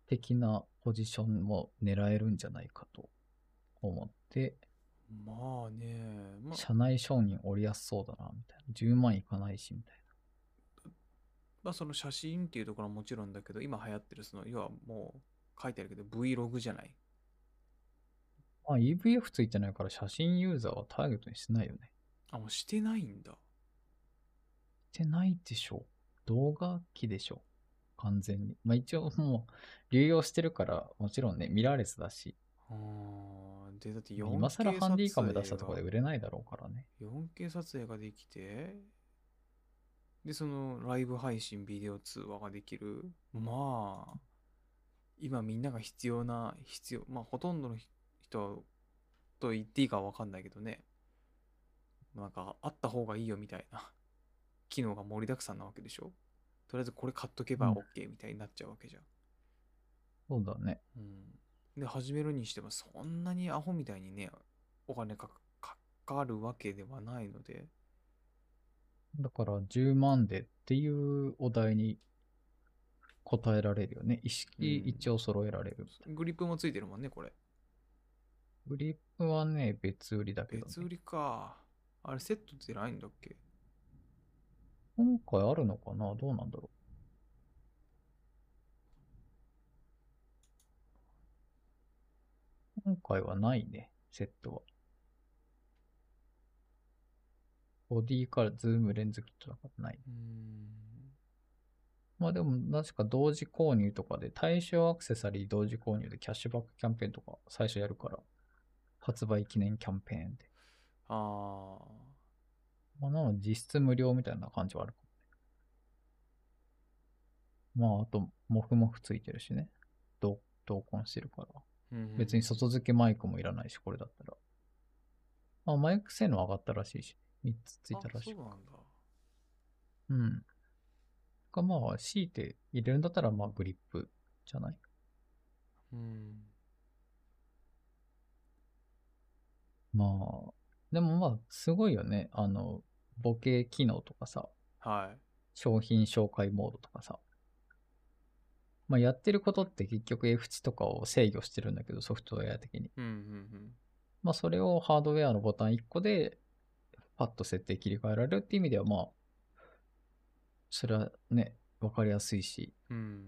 的なポジションも狙えるんじゃないかと思って、まあね、まあ、社内承認折りやすそうだな、みたいな。10万いかないし、みたいまあその写真っていうところはもちろんだけど、今流行ってるその、要はもう書いてあるけど Vlog じゃない？な。まあ EVF ついてないから写真ユーザーはターゲットにしてないよね。あ、もうしてないんだ。してないでしょ。動画機でしょ。完全に。まあ一応もう、流用してるから、もちろんね、ミラーレスだし、あーで、だって 4K 今更ハンディカム出したとこでが売れないだろうからね。4K 撮影ができて、で、そのライブ配信、ビデオ通話ができる。まあ、今みんなが必要な、必要、まあほとんどの人と言っていいかはわかんないけどね。なんかあった方がいいよみたいな機能が盛りだくさんなわけでしょとりあえずこれ買っとけばうん OK みたいになっちゃうわけじゃん。そうだね。うん、で始めるにしてもそんなにアホみたいにねお金かかかるわけではないのでだから10万でっていうお題に答えられるよね。意識うん一応揃えられる。グリップもついてるもんねこれグリップはね、別売りだけど、ね。別売りかあれセットってないんだっけ？今回あるのかな？どうなんだろう。今回はないね、セットは。ボディからズームレンズキットだからない。まあでも、確か同時購入とかで、対象アクセサリー同時購入でキャッシュバックキャンペーンとか最初やるから、発売記念キャンペーンで。ああまあなので実質無料みたいな感じはあるかもね。まああと、モフモフついてるしね。同同梱してるから。うん別に外付けマイクもいらないし、これだったら。まあマイク性能上がったらしいし、3つついたらしいあそう。なんだうん。かまあ、強いて入れるんだったら、まあグリップじゃない？うんまあ、でもまあ、すごいよね。あの、ボケ機能とかさ、はい商品紹介モードとかさ、まあ、やってることって結局 F 値とかを制御してるんだけど、ソフトウェア的に。うんうんまあ、それをハードウェアのボタン1個で、パッと設定切り替えられるっていう意味では、まあ、それはね、わかりやすいし、うん。うん。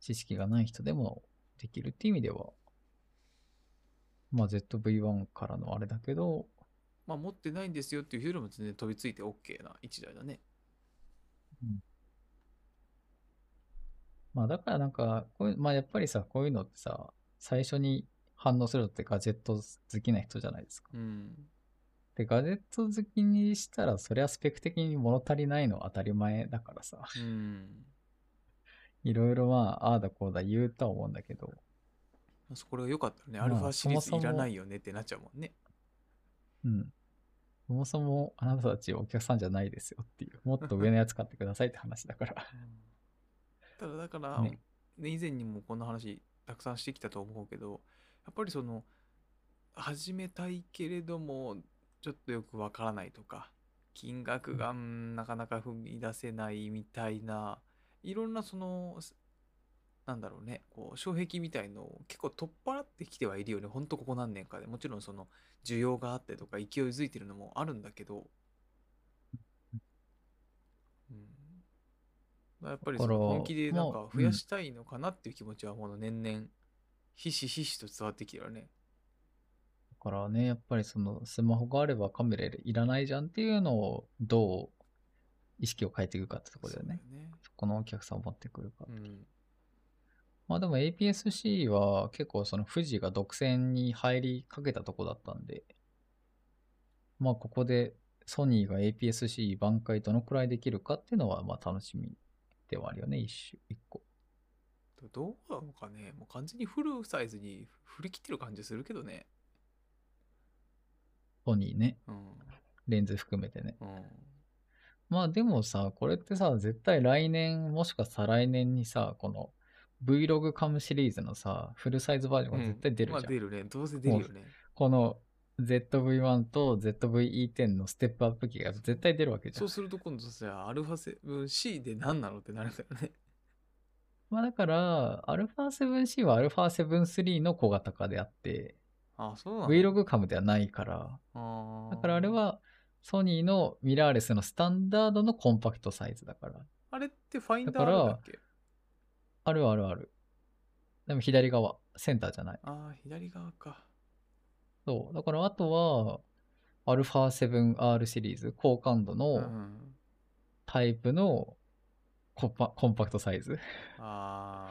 知識がない人でもできるっていう意味では、まあ ZV-1 からのあれだけど、まあ持ってないんですよっていう人でも全然飛びついて OK な一台だね。まあだからなんか、こういう、まあやっぱりさ、こういうのってさ、最初に反応するのってガジェット好きな人じゃないですか。うん。で、ガジェット好きにしたら、そりゃスペック的に物足りないのは当たり前だからさ、うん。いろいろまあ、ああだこうだ言うとは思うんだけど、そこれが良かったらね、まあアルファシリーズいらないよねってなっちゃうもんね。うん。そもそもあなたたちお客さんじゃないですよっていう、もっと上のやつ買ってくださいって話だから。ただだから、ね。ね、以前にもこんな話たくさんしてきたと思うけどやっぱりその始めたいけれどもちょっとよくわからないとか金額が、うん。なかなか踏み出せないみたいないろんなそのすなんだろうねこう障壁みたいのを結構取っ払ってきてはいるよね。ほんとここ何年かで。もちろんその需要があってとか勢いづいてるのもあるんだけど、うん、やっぱりその本気でなんかまあ増やしたいのかなっていう気持ちはもう年々ひしひしと伝わってきてるよね。だからね、やっぱりそのスマホがあればカメラいらないじゃんっていうのをどう意識を変えていくかってところだよね。そねそこのお客さんを持ってくるか。うんまあでも APS-C は結構その富士が独占に入りかけたとこだったんで、まあここでソニーが APS-C 挽回どのくらいできるかっていうのはまあ楽しみではあるよね、一種、一個。どうなのかねもう完全にフルサイズに振り切ってる感じするけどね。ソニーね、うん。レンズ含めてね。うん。まあでもさ、これってさ、絶対来年もしくは再来年にさ、この Vlog カムシリーズのさ、フルサイズバージョンが絶対出るじゃん。まあ出るね。どうせ出るよね。この ZV-1 と ZV-E10 のステップアップ機が絶対出るわけじゃんそう。すると今度さ、アルファ 7C で何なのってなるからね。まあだから、α7C は α7-3 の小型化であって、あ、そうなの Vlog カムではないから、だからあれはソニーのミラーレスのスタンダードのコンパクトサイズだから。あれってファインダーあるんだっけ？あるあるある。でも左側、センターじゃない。ああ、左側か。そう。だからあとは、α7R シリーズ、高感度うのん。タイプのコンパコンパクトサイズ。あ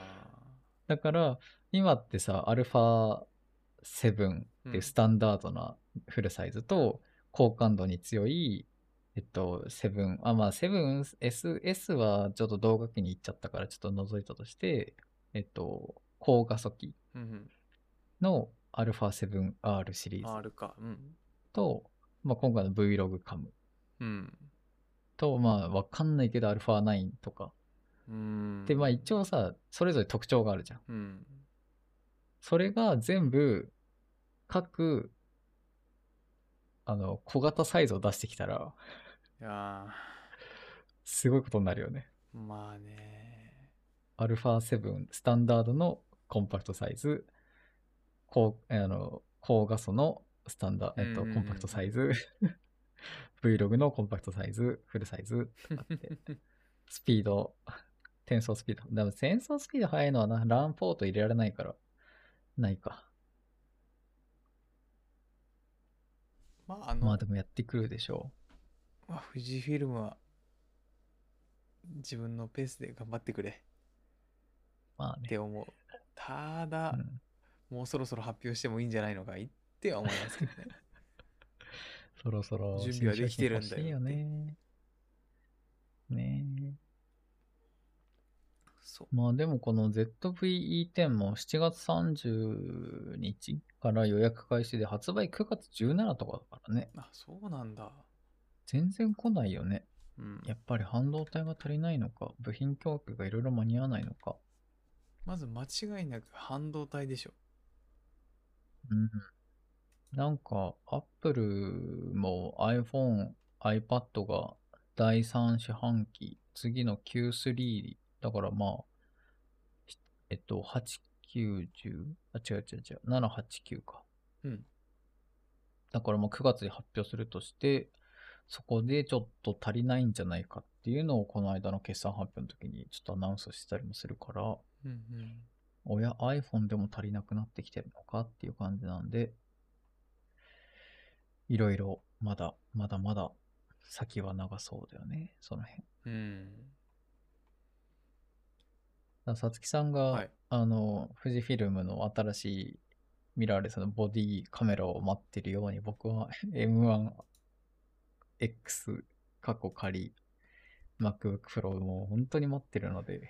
だから、今ってさ、α7 っていうスタンダードなフルサイズと、高感度に強い、えっと、7、あ、まあ、7SS はちょっと動画機に行っちゃったからちょっと覗いたとして、えっと、高画素機あ。うんの α7R シリーズ。R か。うん。と、まあ、今回の Vlogcam。うん。と、まあ、わかんないけど α9 とか。うん。で、まあ、一応さ、それぞれ特徴があるじゃん。うん。それが全部、各、あの、小型サイズを出してきたらいやすごいことになるよね。まあね。α7 スタンダードのコンパクトサイズ、高、あの、高画素のスタンダー、えっと、コンパクトサイズ、Vlog のコンパクトサイズ、フルサイズあって、スピード、転送スピード。でも転送スピード速いのはな、ランポート入れられないから、ないか。まあ、あの、まあでもやってくるでしょまあ、富士フィルムは自分のペースで頑張ってくれう。まあね。って思う。ただ、うんもうそろそろ発表してもいいんじゃないのかいっては思いますけどね。そろそろ準備はできてるんだよね。ねそう。え。まあでもこの ZV-E10 も7月30日から予約開始で発売9月17とかだからね。あ、そうなんだ。全然来ないよね。うん。やっぱり半導体が足りないのか、部品供給がいろいろ間に合わないのか。まず間違いなく半導体でしょ。うん。なんか、Apple も iPhone、iPad が第3四半期、次の Q3、だからまあ、えっと、8、9、10? あ、違う違う違う。7、8、9か。うん。だからもう9月に発表するとして、そこでちょっと足りないんじゃないかっていうのをこの間の決算発表の時にちょっとアナウンスしたりもするから、うんうん。おや iPhone でも足りなくなってきてるのかっていう感じなんで、いろいろまだまだまだ先は長そうだよね、その辺。うん。さつきさんが、はいあの、富士フィルムの新しいミラーレスのボディカメラを待ってるように、僕は M1X 過去仮 MacBook Pro もう本当に待ってるので、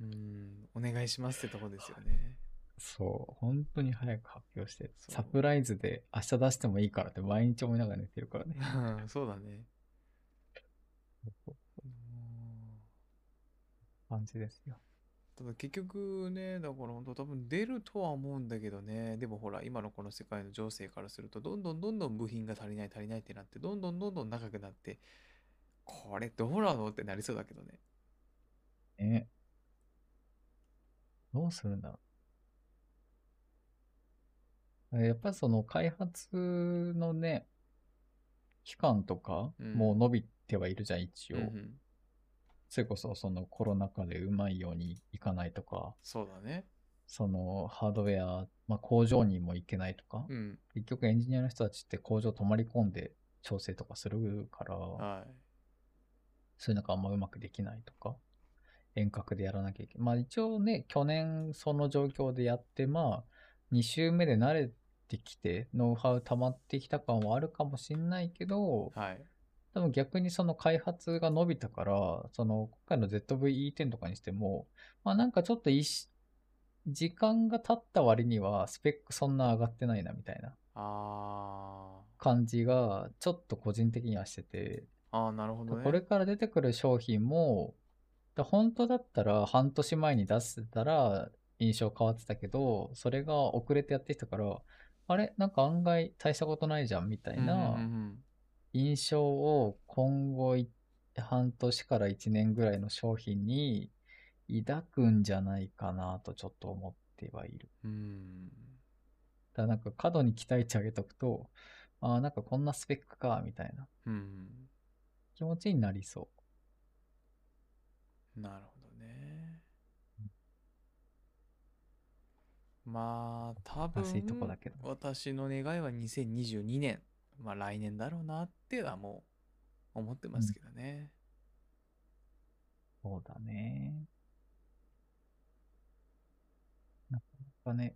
うん。お願いしますってとこですよね。そう、本当に早く発表して、サプライズで明日出してもいいからって毎日思いながら寝てるからね。うんそうだね。うん感じですよ。ただ結局ね、だから本当多分出るとは思うんだけどね、でもほら、今のこの世界の情勢からすると、どんどんどんどん部品が足りない足りないってなって、どんどんどんどん長くなって、これどうなのってなりそうだけどね。ね。どうするんだろう。やっぱりその開発のね、期間とかうんもう伸びてはいるじゃん、一応。うんうんそれこそそのコロナ禍でうまいようにいかないとか、そうだね。そのハードウェア、まあ、工場にも行けないとか、うん。結局エンジニアの人たちって工場泊まり込んで調整とかするから、はい。そういうのがあんまうまくできないとか、遠隔でやらなきゃいけない。まあ一応ね、去年その状況でやって、まあ、2週目で慣れてきて、ノウハウ溜まってきた感はあるかもしんないけど、はい。でも逆にその開発が伸びたから、その今回の ZVE10 とかにしても、まあなんかちょっと時間が経った割にはスペックそんな上がってないなみたいなあ感じがちょっと個人的にはしてて、ー。あー、なるほどね。これから出てくる商品も、だ本当だったら半年前に出せたら印象変わってたけど、それが遅れてやってきたから、あれ？なんか案外大したことないじゃんみたいなん印象を今後い半年から1年ぐらいの商品に抱くんじゃないかなとちょっと思ってはいる。うん。だからなんか過度に期待値上げとくと、ああ、なんかこんなスペックか、みたいなうん。気持ちになりそう。なるほどね。まあ、多分難しいとこだけど私の願いは2022年、まあ来年だろうなってはもう思ってますけどね。そうだね。なかなかね、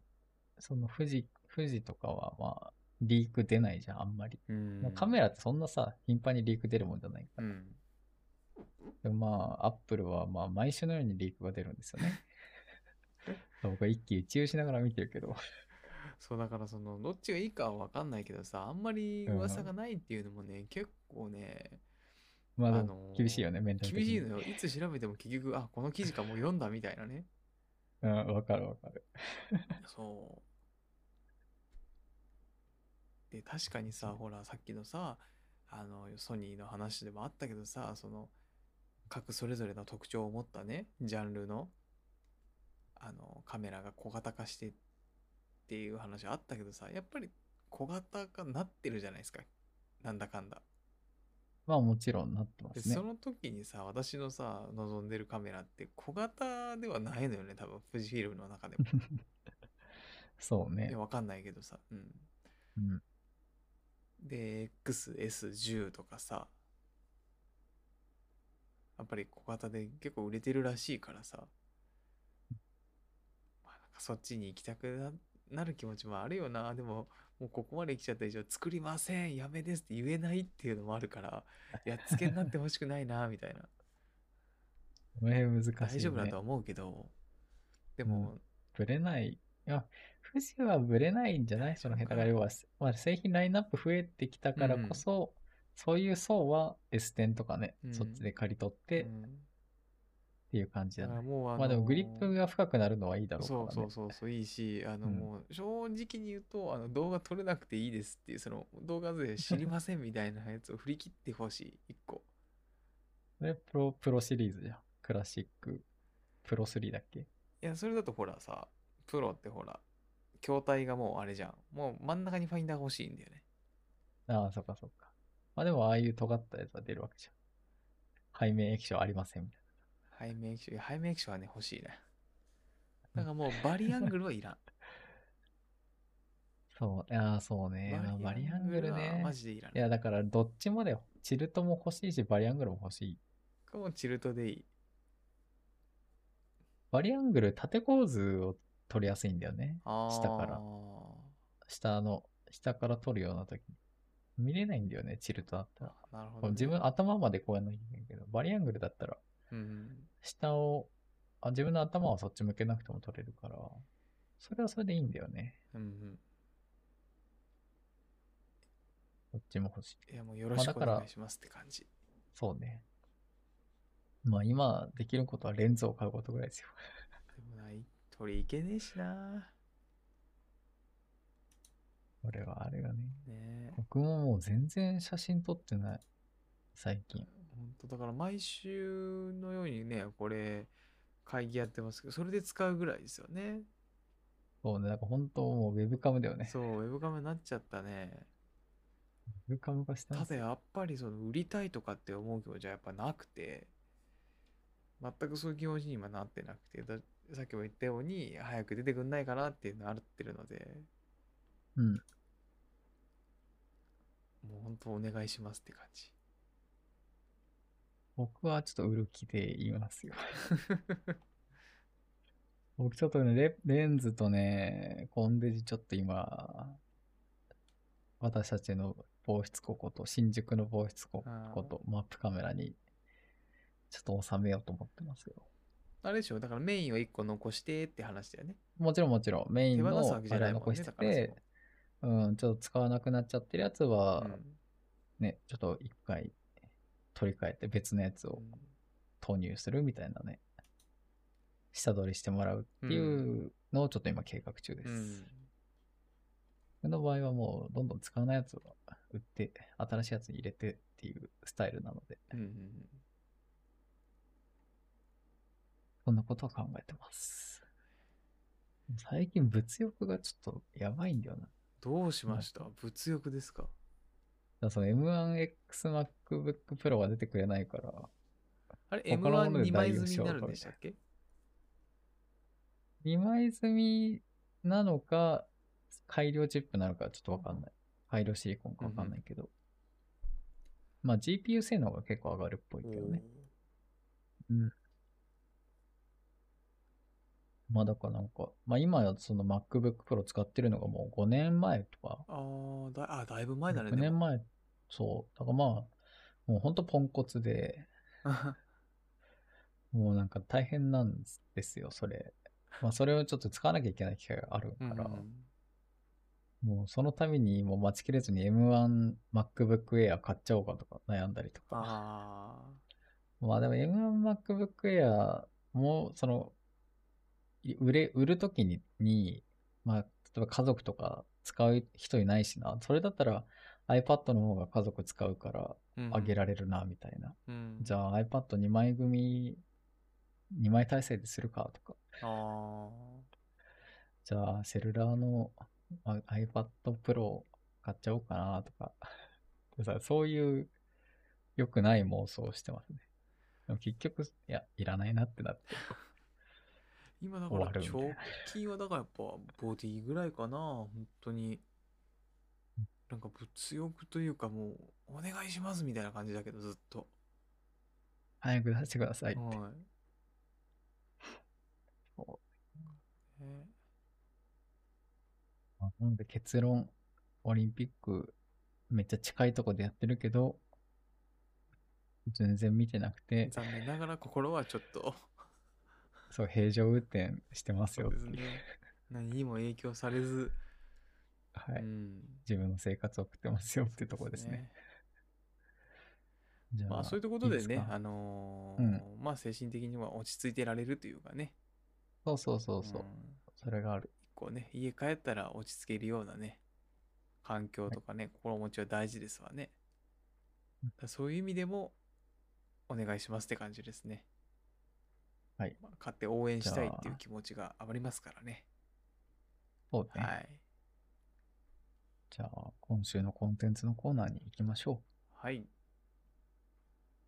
その富士、富士とかはまあ、リーク出ないじゃん、あんまり。うん。カメラってそんなさ、頻繁にリーク出るもんじゃないから。うん。でもまあ、アップルはまあ、毎週のようにリークが出るんですよね。僕は一喜一憂しながら見てるけど。そうだからそのどっちがいいかは分かんないけどさあんまり噂がないっていうのもね、結構ねまあ、であのも厳しいよね、メンタル。厳しいのよいつ調べても結局あこの記事かもう読んだみたいなねうん、わかるわかる。そうで確かにさ ほらさっきのさあのソニーの話でもあったけどさその各それぞれの特徴を持ったねジャンルのあのカメラが小型化してっていう話あったけどさやっぱり小型化なってるじゃないですかなんだかんだまあもちろんなってますそ。の時にさ私のさ望んでるカメラって小型ではないのよね多分富士フィルムの中でも そうね。わかんないけどさうんうん。で XS10 とかさやっぱり小型で結構売れてるらしいからさ、まあ、なんかそっちに行きたくななる気持ちもあるよな。でももうここまで来ちゃった以上作りませんやめですって言えないっていうのもあるから やっつけになってほしくないなみたいな。この辺難しい、ね。大丈夫だとは思うけど。でも、ぶれない。いや、富士はぶれないんじゃない？その辺。だから。要は、まあ、製品ラインナップ増えてきたからこそ、そういう層は S10 とかね、うんそっちで借り取ってっうんていう感じだだね。もうあのまあでもグリップが深くなるのはいいだろうからね。そうそうそうそういいしあのうんもう正直に言うとあの動画撮れなくていいですっていうその動画で知りませんみたいなやつを振り切ってほしい一個 それプロ、プロシリーズじゃん。クラシック、プロ3だっけ？いや、それだとほらさ、プロってほら、筐体がもうあれじゃん。もう真ん中にファインダーが欲しいんだよね。ああ、そっかそっか。まあでも、ああいう尖ったやつは出るわけじゃん。背面液晶ありませんみたい背面液晶、いや背面液晶はね、欲しいね。だからもうバリアングルはいらん。な。そう、いやーそうね。まあバリアングルはね。マジでいらん。いや、だから、どっちもだよ。チルトも欲しいし、バリアングルも欲しい。これもうチルトでいい。バリアングル、縦構図を取りやすいんだよね。あー下から。下の、下から撮るような時に。見れないんだよね、チルトだったら。あなるほど、ね。自分、頭までこうやんなきゃいけないけど、バリアングルだったら、うん。下を、あ自分の頭はそっち向けなくても撮れるから、それはそれでいいんだよね。うんうん。どっちも欲しい。いや、もうよろしくお願いしますって感じ。そうね。まあ今できることはレンズを買うことぐらいですよ。でもない、取りいけねえしな。これはあれがね。ねえ。僕ももう全然写真撮ってない。最近。本当だから毎週のようにね、これ、会議やってますけど、それで使うぐらいですよね。そうね。なんか本当もうウェブカムだよね。そう、ウェブカメになっちゃったね。ウェブカム化してますただやっぱりその売りたいとかって思う気持ちはやっぱなくて、全くそういう気持ちに今なってなくて、ださっきも言ったように、早く出てくんないかなっていうのあってるので、うん。もう本当お願いしますって感じ。僕はちょっと売る気で言いますよ。僕ちょっとねレ、レンズとね、コンデジちょっと今、私たちの防湿ここと、新宿の防湿こあーこと、マップカメラに、ちょっと収めようと思ってますよ。あれでしょ？だからメインを1個残してって話だよね。もちろんもちろん、メイン手の残してて、うん、ちょっと使わなくなっちゃってるやつは、ね、ちょっと一回取り替えて別のやつをうん投入するみたいなね、下取りしてもらうっていうのをちょっと今計画中です。うん僕の場合はもうどんどん使わないやつを売って、新しいやつに入れてっていうスタイルなので、うんうんうんそんなことは考えてます。最近物欲がちょっとやばいんだよな。どうしました？物欲ですか？らその M1X MacBook Pro が出てくれないから、あれ他のもので ?M12 枚積みになるんでしたっけ？2枚積みなのか、改良チップなのかちょっとわかんない。改良シリコンかわかんないけど。まあ GPU 性能が結構上がるっぽいけどね。うん。まあだからなんか、まあ今やその MacBook Pro 使ってるのがもう5年前とか、あーだあ、だいぶ前だね。6でも年前、そう。だからまあ、もうほんとポンコツで、もうなんか大変なんですよ、それ。まあそれをちょっと使わなきゃいけない機会があるから、うんうんもうそのためにもう待ちきれずに M1 MacBook Air 買っちゃおうかとか悩んだりとか。あまあでも M1 MacBook Air もその、い売れ、売るときにに、まあ例えば家族とか使う人いないしな。それだったら iPad の方が家族使うからーあげられるな、みたいな。うんじゃあ iPad2 枚組、2枚体制でするかとか。あじゃあセルラーのあ iPad Pro 買っちゃおうかなとか。さそういう良くない妄想をしてますね。結局、いや、いらないなってなって。ー今だから直近はだからやっぱボディぐらいかな。本当に。なんか物欲というかもうお願いしますみたいな感じだけどずっと。早く出してくださいって。はい。そね。まあなんで結論、オリンピックめっちゃ近いとこでやってるけど、全然見てなくて、残念ながら心はちょっとそう、平常運転してますよっていう。ね。何にも影響されず、はい。うん。自分の生活を送ってますよっていうところですね。じゃまあそういうことでねあのうーまあ精神的には落ち着いてられるというかね。そうそうそうそう。ん。それがある。こうね家帰ったら落ち着けるようなね環境とかね、心持ちは大事ですわね。そういう意味でもお願いしますって感じですねはい。まあ買って応援したいっていう気持ちがありますからね。そうね。はい。じゃあ、今週のコンテンツのコーナーに行きましょう。はい。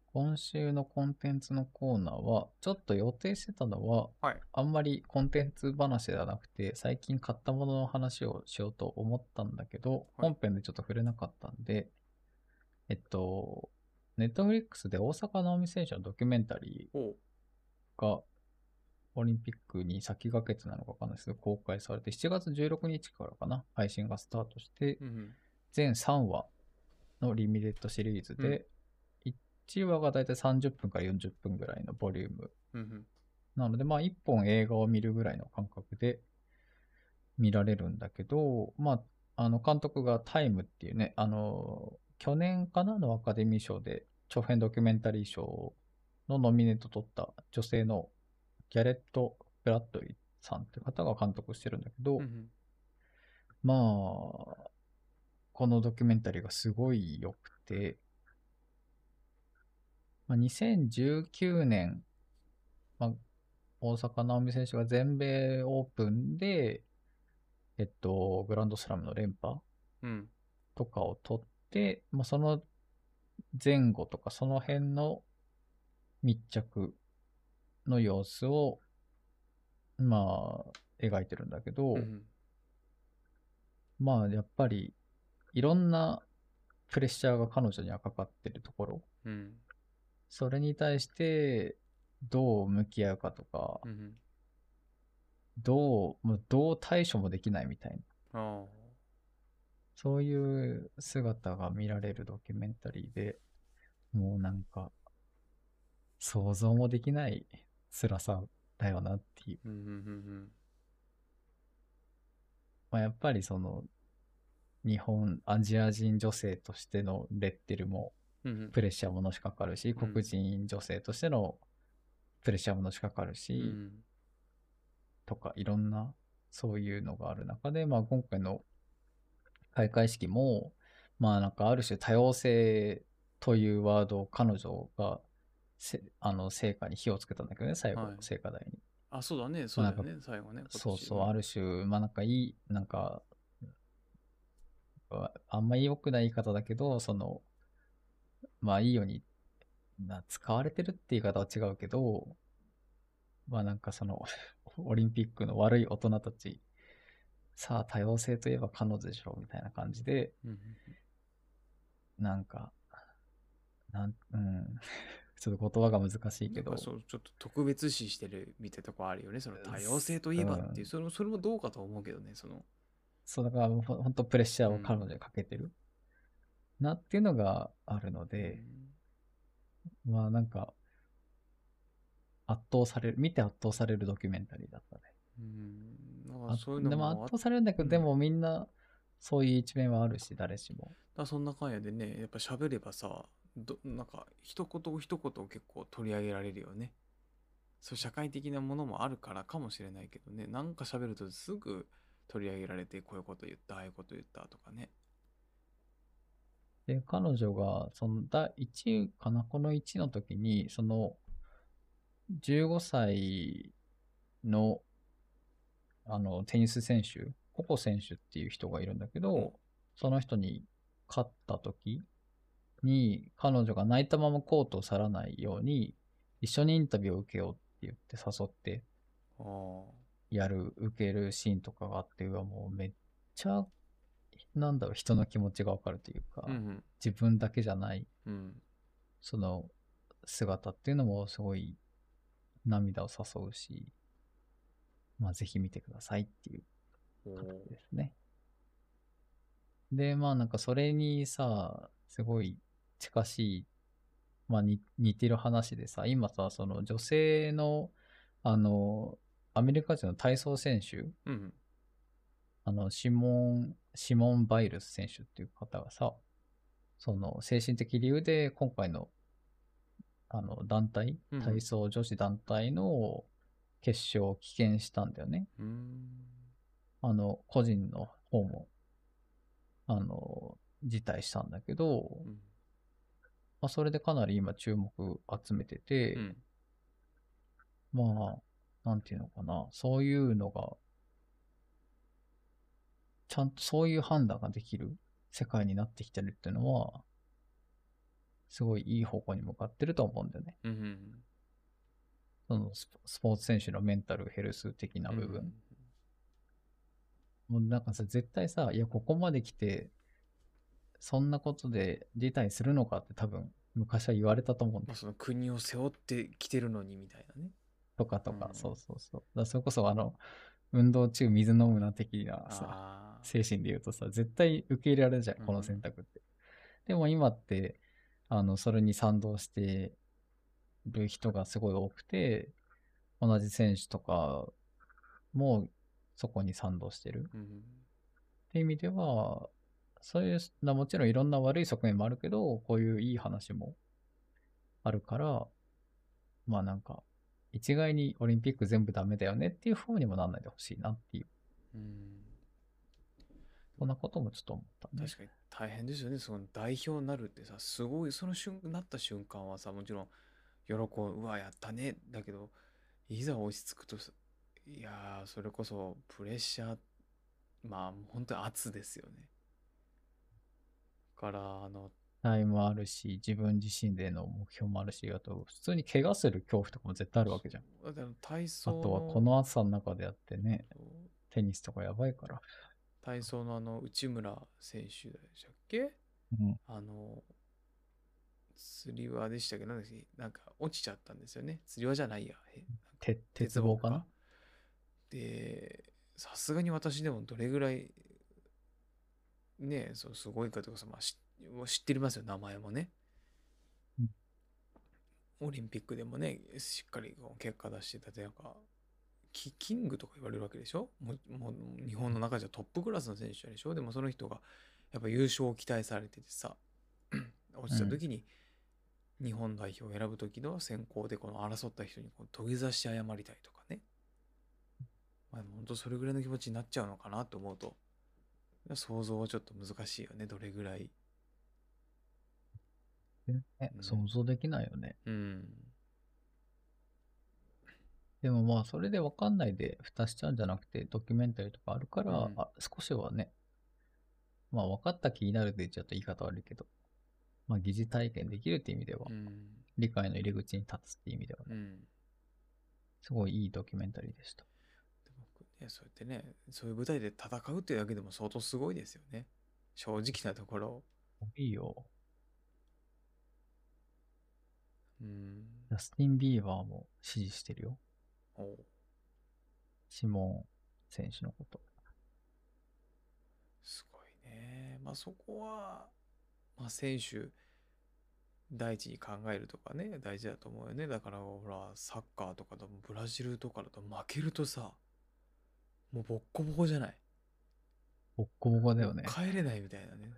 今週のコンテンツのコーナーは、ちょっと予定してたのは、はい。あんまりコンテンツ話ではなくて、最近買ったものの話をしようと思ったんだけど、はい本編でちょっと触れなかったんで、えっと、ネットフリックスで大坂なおみ選手のドキュメンタリ。ーが、オリンピックに先駆けてなのかわかんないですけど、公開されて、7月16日からかな、配信がスタートして。全3話のリミテッドシリーズで、1話がだいたい30分から40分ぐらいのボリューム。なので、まあ、一本映画を見るぐらいの感覚で見られるんだけど、まあ、あの、監督が Time っていうね、あの、去年かなのアカデミー賞で長編ドキュメンタリー賞のノミネート取った女性のギャレット・ブラッドリーさんって方が監督してるんだけど、うんうん。まあ、このドキュメンタリーがすごい良くて、まあ、2019年、まあ、大坂なおみ選手が全米オープンで、えっと、グランドスラムの連覇うん。とかを取って、まあ、その前後とかその辺の密着の様子を、まあ、描いてるんだけど、うんうん。まあ、やっぱり、いろんなプレッシャーが彼女にはかかってるところ、うん。それに対して、どう向き合うかとか、うんうん。どう、どう対処もできないみたいな。そういう姿が見られるドキュメンタリーで、もうなんか、想像もできない辛さだよなっていう。うんうんうんまあ、やっぱりその、日本、アジア人女性としてのレッテルも。プレッシャーものしかかるし、うん黒人女性としてのプレッシャーものしかかるし、うんとかいろんなそういうのがある中で、まあ今回の開会式も、まあなんかある種多様性というワードを彼女がせあの成果に火をつけたんだけどね、最後、はい聖火台に。あ、そうだね。そうだよね。最後ね。そうそう、ある。る種、まあなんかいい、なんか、ああんまり良くない言い方だけど、その、まあいいように、な使われてるって言い方は違うけど、まあなんかその、オリンピックの悪い大人たち、さあ多様性といえば彼女でしょ、みたいな感じで、うんうんなんか、なん、うん、ちょっと言葉が難しいけど。そうちょっと特別視してるみたいなとこあるよね。その多様性といえばっていう、うん。それもそれもどうかと思うけどね。その。そうだからほほんとプレッシャーを彼女にかけてる、なっていうのがあるので、まあなんか、圧倒される、見て圧倒されるドキュメンタリーだったね。うん、そういうのでも圧倒されるんだけど、うん。でもみんな、そういう一面はあるし、誰しも。たそんな感やでね、やっぱ喋ればさ、どなんか一言一言結構取り上げられるよね。そう社会的なものもあるからかもしれないけどね、なんか喋るとすぐ取り上げられて、こういうこと言った、ああいうこと言ったとかね。で、彼女が、その、第1かな、この1の時に、その、15歳の、あの、テニス選手、ココ選手っていう人がいるんだけど、うんその人に勝った時に、彼女が泣いたままコートを去らないように、一緒にインタビューを受けようって言って誘って。やる、受けるシーンとかがあって、うわ、もうめっちゃ、なんだろう、人の気持ちがわかるというか、うん自分だけじゃない、うん。うん。その姿っていうのもすごい涙を誘うし、まあぜひ見てくださいっていう形ですね。で、まあなんかそれにさ、すごい近しい、まあに似てる話でさ、今さ、その女性の、あの、アメリカ人の体操選手、うん。あの、シモン、シモン・バイルス選手っていう方がさ、その、精神的理由で今回の、あの、団体うん、体操女子団体の決勝を棄権したんだよね。うーん。あの、個人の方も、あの、辞退したんだけど、うん。まあ、それでかなり今注目集めてて、うん。まあ、なんていうのかな、そういうのが、ちゃんとそういう判断ができる世界になってきてるっていうのは、すごいいい方向に向かってると思うんだよね。うんうんそのスポーツ選手のメンタルヘルス的なうん部分。もうなんかさ、絶対さ、いや、ここまで来て、そんなことで辞退するのかって多分、昔は言われたと思うんだよ。まあその国を背負ってきてるのにみたいなね。とかとか、うんそうそうそう。だからそれこそ、あの、運動中水飲むな的なさ。精神で言うとさ、絶対受け入れられるじゃん、うんこの選択って。でも今って、あの、それに賛同してる人がすごい多くて、同じ選手とかもそこに賛同してる。うんって意味では、そういう、なもちろんいろんな悪い側面もあるけど、こういういい話もあるから、まあなんか、一概にオリンピック全部ダメだよねっていう方にもなんないでほしいなっていう、うん。そんなこともちょっと思ったね。確かに大変ですよね。その代表になるってさ、すごい、その瞬なった瞬間はさ、もちろん、喜ぶ、うわ、やったね。だけど、いざ落ち着くとさ、いやー、それこそプレッシャー、まあ、本当に圧ですよね。だから、あの、タイもあるし、自分自身での目標もあるし、あと、普通に怪我する恐怖とかも絶対あるわけじゃん。あとは、この暑さの中でやってね、テニスとかやばいから。体操のあの内村選手でしたっけ？うん。あの、釣り輪でしたっけ？なんだっけ？なんか落ちちゃったんですよね。釣り輪じゃないや。鉄棒かな？で、さすがに私でもどれぐらい、ねそうすごいかとかさ、まあ、知知ってますよ、名前もね。うん。オリンピックでもね、しっかりこう結果出してたって、なんか、キキングとか言われるわけでしょ？もうもう日本の中じゃトップクラスの選手でしょ？でもその人がやっぱ優勝を期待されててさ 落ちた時に日本代表を選ぶ時の選考でこの争った人にこう土下座して謝りたいとかね。まあ本当それぐらいの気持ちになっちゃうのかなと思うと想像はちょっと難しいよね。どれぐらい。ねうん。想像できないよね。うん。でもまあ、それで分かんないで蓋しちゃうんじゃなくて、ドキュメンタリーとかあるから、うん。あ少しはね、まあ分かった気になるで言っちゃうと言い方悪いけど、まあ疑似体験できるって意味では、うん。理解の入り口に立つって意味ではね、うん。すごいいいドキュメンタリーでした。でもね、そうやってね、そういう舞台で戦うっていうだけでも相当すごいですよね。正直なところ。いいよ。うん。ジャスティン・ビーバーも支持してるよ。おうシモン選手のこと。すごいね。まあそこは、まあ選手、第一に考えるとかね、大事だと思うよね。だからほら、サッカーとかでもブラジルとかだと負けるとさ、もうボッコボコじゃない。ボッコボコだよね。帰れないみたいなね。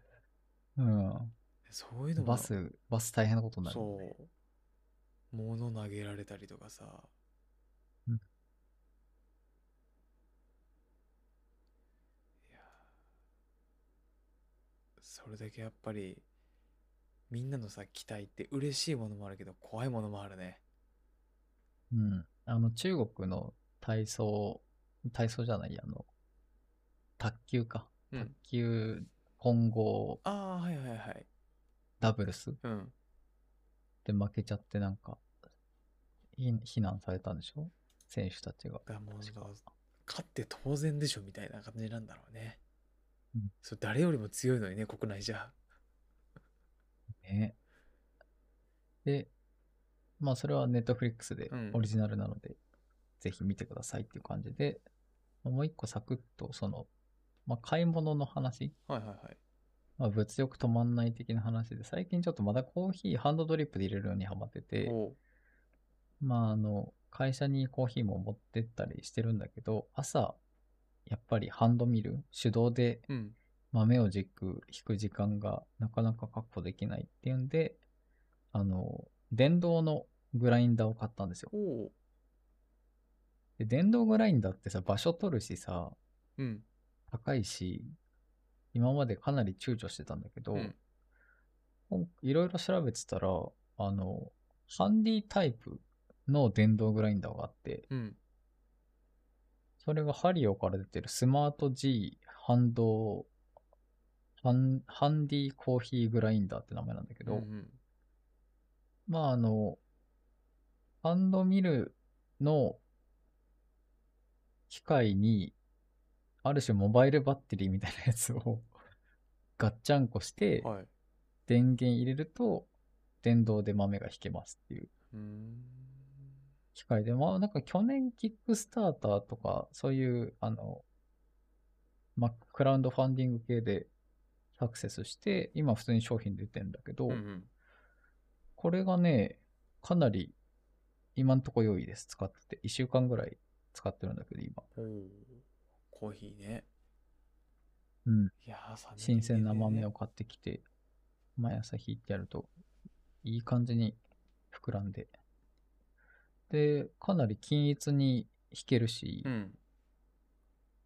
うん。そういうのもバス、バス大変なことになる。そう。物投げられたりとかさ。うんいやそれだけやっぱりみんなのさ期待って嬉しいものもあるけど怖いものもあるね。うん。あの、中国の体操、体操じゃない、あの、卓球か。うん卓球混合ああはいはいはい。ダブルスうん。で負けちゃってなんか、ひ非難されたんでしょ？選手たちが。だからもう確か勝って当然でしょみたいな感じなんだろうね。うんそう誰よりも強いのにね国内じゃ。ね。で、まあそれはネットフリックスでうんオリジナルなので、ぜひ見てくださいっていう感じで、もう一個サクッとその、まあ買い物の話、はいはいはい。まあ物欲止まんない的な話で、最近ちょっとまだコーヒーハンドドリップで入れるようにハマってて、まああの、会社にコーヒーも持ってったりしてるんだけど、朝、やっぱりハンドミル、手動でうん。豆をじっく引く時間がなかなか確保できないっていうんで、あの、電動のグラインダーを買ったんですよ。で、電動グラインダーってさ、場所取るしさ、うん。高いし、今までかなり躊躇してたんだけど、いろいろ調べてたら、あの、ハンディタイプの電動グラインダーがあって、うん。それがハリオから出てるスマート G ハンド、ハンハンディコーヒーグラインダーって名前なんだけど、うんうんまああの、ハンドミルの機械に、ある種モバイルバッテリーみたいなやつをガッチャンコして、はい。電源入れると、電動で豆が引けますっていう。機械で、まあなんか去年キックスターターとか、そういう、あの、まあ、クラウドファンディング系でアクセスして、今普通に商品出てんだけど、うんうん。これがね、かなり今んとこ良いです。使ってて。1週間ぐらい使ってるんだけど、今。コーヒーね。うん。いやー、寒い新鮮な豆ねを買ってきて、毎朝引いてやると、いい感じに膨らんで。で、かなり均一に引けるし、うん。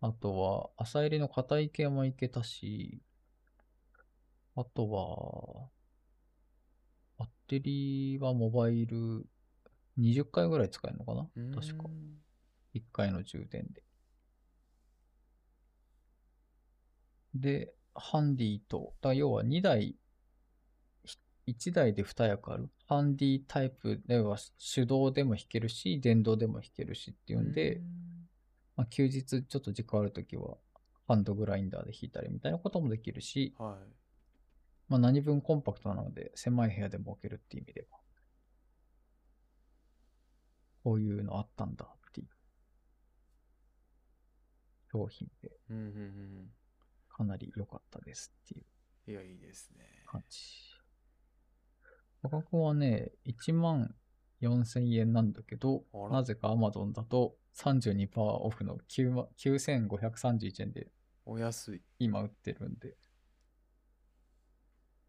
あとは、朝入りの硬い系もいけたし、あとは、バッテリーはモバイル20回ぐらい使えるのかな？確か。1回の充電で。で、ハンディと、だ要は2台、1台で2役ある。ハンディタイプでは手動でも弾けるし、電動でも弾けるしっていうんで、んまあ、休日ちょっと時間あるときは、ハンドグラインダーで弾いたりみたいなこともできるし、はい。まあ、何分コンパクトなので、狭い部屋でも置けるっていう意味では、こういうのあったんだ商品で、うんうんうんかなり良かったですっていううん。いや、いいですね。感じ。価格はね、1万4000円なんだけどなぜか Amazon だと32%オフの9万9531円でお安い。今売ってるんで、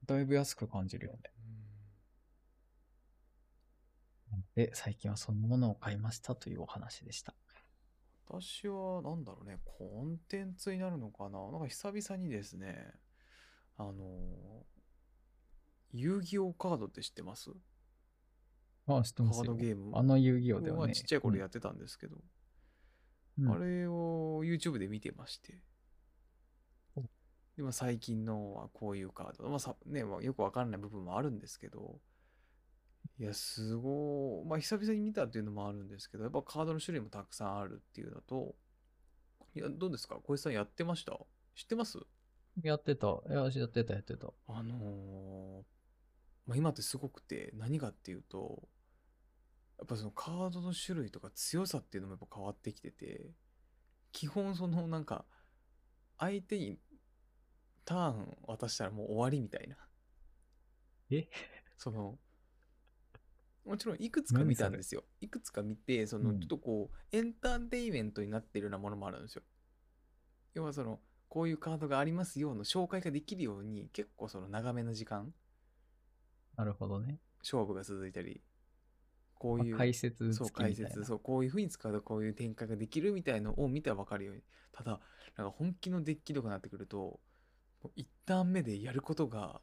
だいぶ安く感じるよね。で、最近はそんなものを買いましたというお話でした。私は、なんだろうね、コンテンツになるのかな？なんか久々にですね、あのー、遊戯王カードって知ってます？あ、知ってカますよ。ードゲーム。あの遊戯王ではね。はちっちゃい頃やってたんですけど、うんあれを YouTube で見てましてお。で、まあ、最近のはこういうカード。まあさねまあ、よくわかんない部分もあるんですけど、いや、すごい、まあ、久々に見たっていうのもあるんですけど、やっぱカードの種類もたくさんあるっていうのと、いや、どうですか？小石さんやってました？知ってます？やってた。いや、やってた、やってた。あのーまあ、今ってすごくて何かっていうとやっぱそのカードの種類とか強さっていうのもやっぱ変わってきてて基本そのなんか相手にターン渡したらもう終わりみたいな。え？そのもちろんいくつか見たんですよ。いくつか見てそのうん。ちょっとこうエンターテインメントになってるようなものもあるんですよ。要はそのこういうカードがありますよの紹介ができるように結構その長めの時間。なるほどね。勝負が続いたり。こういうまあ解説そう。解説そうこういう風に使うとこういう展開ができるみたいのを見たら分かるようにただなんか本気のデッキとかになってくると一旦目でやることが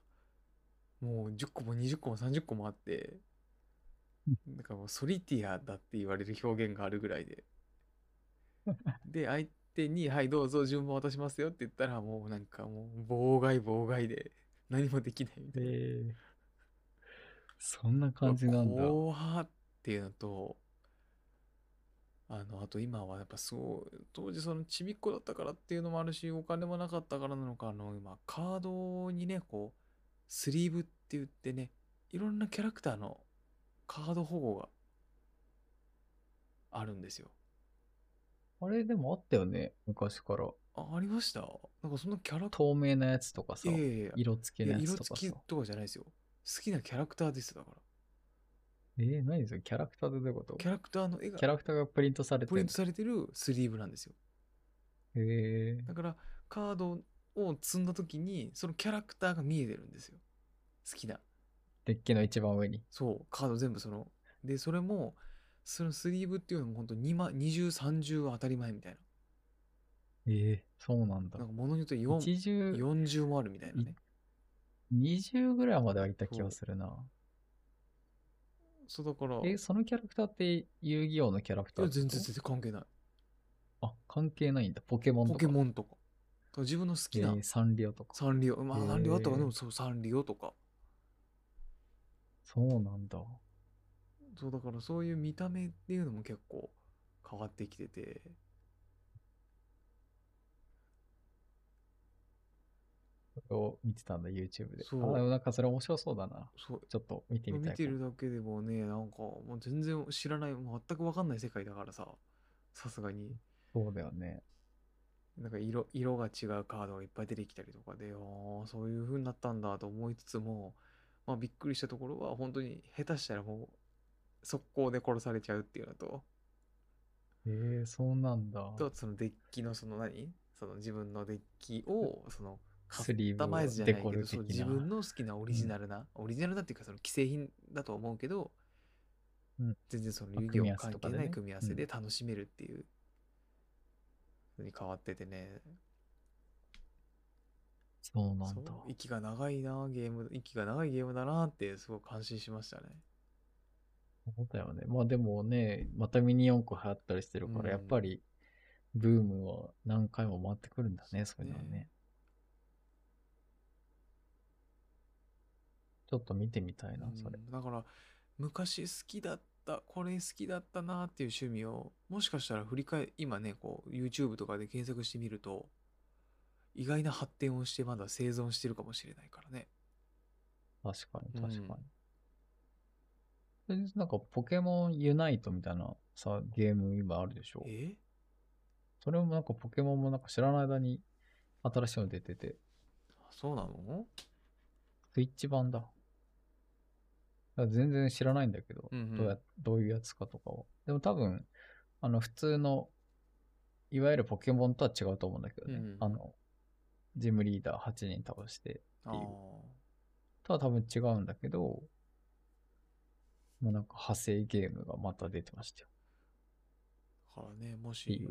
もう10個も20個も30個もあって なんかもうソリティアだって言われる表現があるぐらいで で相手に「はいどうぞ順番渡しますよ」って言ったらもうなんかもう妨害妨害で何もできないみたいな。えーそんな感じなんだ。怖っていうのとあのあと今はやっぱすごい当時そのちびっこだったからっていうのもあるしお金もなかったからなのかあの今カードにねこうスリーブって言ってねいろんなキャラクターのカード保護があるんですよ。あれでもあったよね。昔から。あありました？なんかそのキャラ透明なやつとかさ、ーいやいやいや色付きのやつとかさ。付きとかじゃないですよ。好きなキャラクターですだから。えー、何それ？キャラクターでどういうこと？キャラクターの絵がキャラクターがプリントされてる。プリントされてるスリーブなんですよ。へえだからカードを積んだ時にそのキャラクターが見えてるんですよ。好きなデッキの一番上に。そうカード全部そのでそれもそのスリーブっていうのも本当に2030は当たり前みたいええそうなんだななん。か物によって4 80、40もあるみたいなね20ぐらいまではいた気がするな。そうだから、え、そのキャラクターって遊戯王のキャラクタいやーってこと？全然全然関係ない。あ、関係ないんだ。ポケモンとポか。ケモンとか。だから自分の好きなえーサンリオとか。サンリオ、まあへーサンリオあったかでもそうサンリオとか。そうなんだ。そうだからそういう見た目っていうのも結構変わってきてて。それを見てたんだ、YouTube で。そうあ、でもなんかそれ面白そうだな。そうちょっと見てみたいかも。見てるだけでもね、なんかもう全然知らない、全く分かんない世界だからさ、さすがに。そうだよね。なんか色色が違うカードがいっぱい出てきたりとかで、ああ、そういう風になったんだと思いつつも、まあびっくりしたところは、本当に下手したらもう、速攻で殺されちゃうっていうのと、えー、そうなんだ。と、そのデッキのその何？その自分のデッキを、その、カスタマイズじゃないけど、そう自分の好きなオリジナルな、オリジナルなっていうか、その既製品だと思うけど、うん。全然そのまあ遊戯王関係ない組み合わせで楽しめるっていう、ふう。に変わっててね、そうなんそうだ。息が長いなゲーム息が長いゲームだなってすごく感心しましたねそうだよね。まあでもね、またミニ四駆流行ったりしてるから、うんやっぱり、ブームは何回も回ってくるんだね、そういうのはね。ねちょっと見てみたいな、それ。うんだから昔好きだったこれ好きだったなっていう趣味をもしかしたら振り返今ねこう YouTube とかで検索してみると意外な発展をしてまだ生存してるかもしれないからね確かに、うん確かに。それでなんか、ポケモンユナイトみたいなさ、ゲーム今あるでしょえ？それもなんかポケモンもなんか知らない間に新しいの出てて、そうなの？スイッチ版だ。だ全然知らないんだけど、うんうんどうや、どういうやつかとかを。でも多分、あの、普通の、いわゆるポケモンとは違うと思うんだけどね。うんうんあの、ジムリーダー8人倒してあっていう。ー。とは多分違うんだけど、もうなんか派生ゲームがまた出てましたよ。だからねもし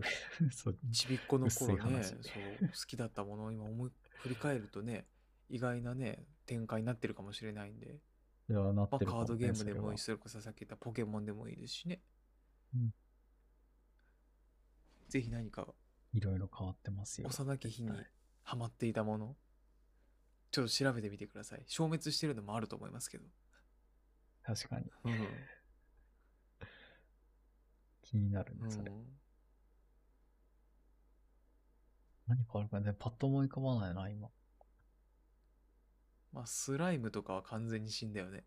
ちびっこの頃ねそう好きだったものを今思い振り返るとね意外なね展開になってるかもしれないんで。いや、なっまあ、てるね、カードゲームでもいいし、それこそさっき言ったポケモンでもいいですしね。うん。ぜひ何かいろいろ変わってますよ。幼き日にはいハマっていたもの、ちょっと調べてみてください。消滅してるのもあると思いますけど。確かに。うん。気になるね、それ。何かあるかね、パッと思い浮かばないな、今。まあ、スライムとかは完全に死んだよね。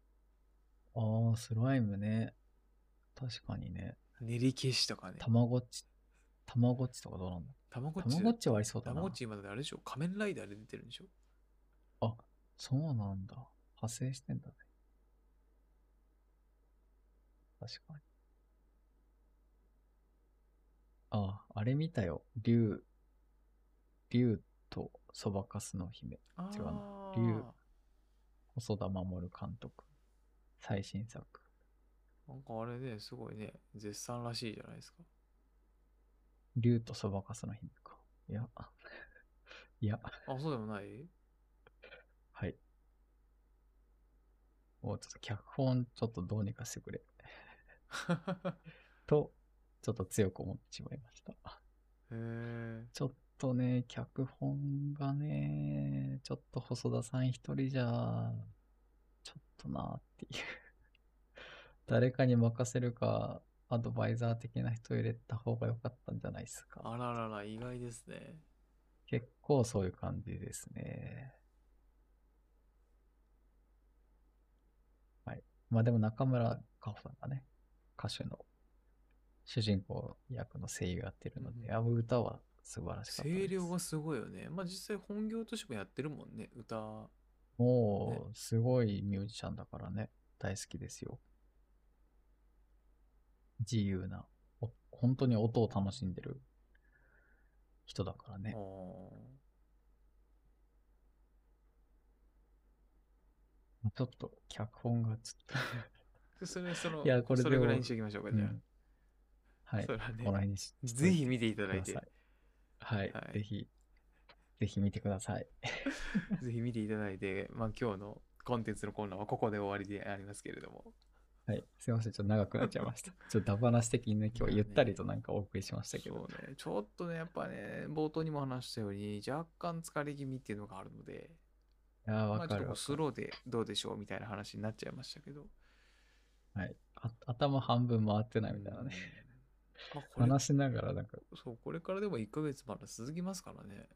ああ、スライムね。確かにね。練り消しとかね。たまごっち、たまごっちとかどうなんだたまごっち。たまごっちはありそうだなたまごっ。ち今だってあれでしょ？仮面ライダーで出てるんでしょ？あ、そうなんだ。派生してんだね。確かに。あ、あれ見たよ。竜、竜とそばかすの姫。あ違うなあ竜細田守監督。最新作。なんかあれね、すごいね、絶賛らしいじゃないですか。竜とそばかすの姫か。いや、いや、あ、そうでもない？はい。もうちょっと脚本ちょっとどうにかしてくれ。と、ちょっと強く思ってしまいました。へえ。ちょっとね、脚本がね、ちょっと細田さん一人じゃ、ちょっとなっていう。誰かに任せるか、アドバイザー的な人入れた方が良かったんじゃないですか。あららら、意外ですね。結構そういう感じですね。はい。まあでも中村佳穂さんがね、歌手の主人公役の声優やってるので、うんあの歌は素晴らしかったです。声量がすごいよね。まあ実際本業としてもやってるもんね、歌。もう、すごいミュージシャンだからね、大好きですよ。自由な、お本当に音を楽しんでる人だからねちょっと脚本がちょっでそれ、その、いやこれそれぐらいにしておきましょうか、と、じゃあ。うんはい。それはねこの辺にしぜひ見ていただいて。はい、はいぜひ、ぜひ見てください。ぜひ見ていただいて、まあ今日のコンテンツのコーナーはここで終わりでありますけれども。はい。すいません。ちょっと長くなっちゃいました。ちょっとダバなし的にね、今日ゆったりとなんかお送りしましたけど。ね、ちょっとね、やっぱね、冒頭にも話したように、若干疲れ気味っていうのがあるので、いやわかるわかる。スローでどうでしょうみたいな話になっちゃいましたけど。はい。あ頭半分回ってないみたいなね。話しながらなんか、そう、これからでも1ヶ月まだ続きますからね。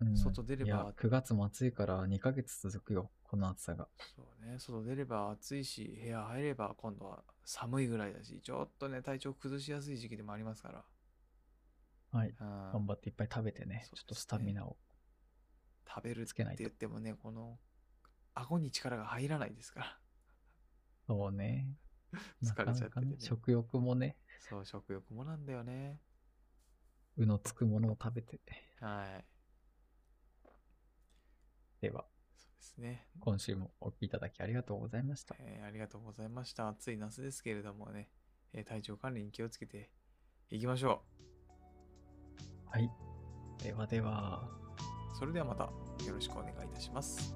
うん外出ればいや、9月も暑いから2ヶ月続くよ。この暑さが。そうね、外出れば暑いし、部屋入れば今度は寒いぐらいだし、ちょっとね、体調崩しやすい時期でもありますから。はい。うん頑張っていっぱい食べてね。そうちょっとスタミナを。食べるってつけないと言ってもね、この、顎に力が入らないですから。そうね。疲れちゃってね。食欲もね、そう、食欲もなんだよね。うのつくものを食べて。はい。では、そうですね。今週もお聞きいただきありがとうございました。えーありがとうございました。暑い夏ですけれどもね、えー体調管理に気をつけていきましょはい。ではでは。う。それではまたよろしくお願いいたします。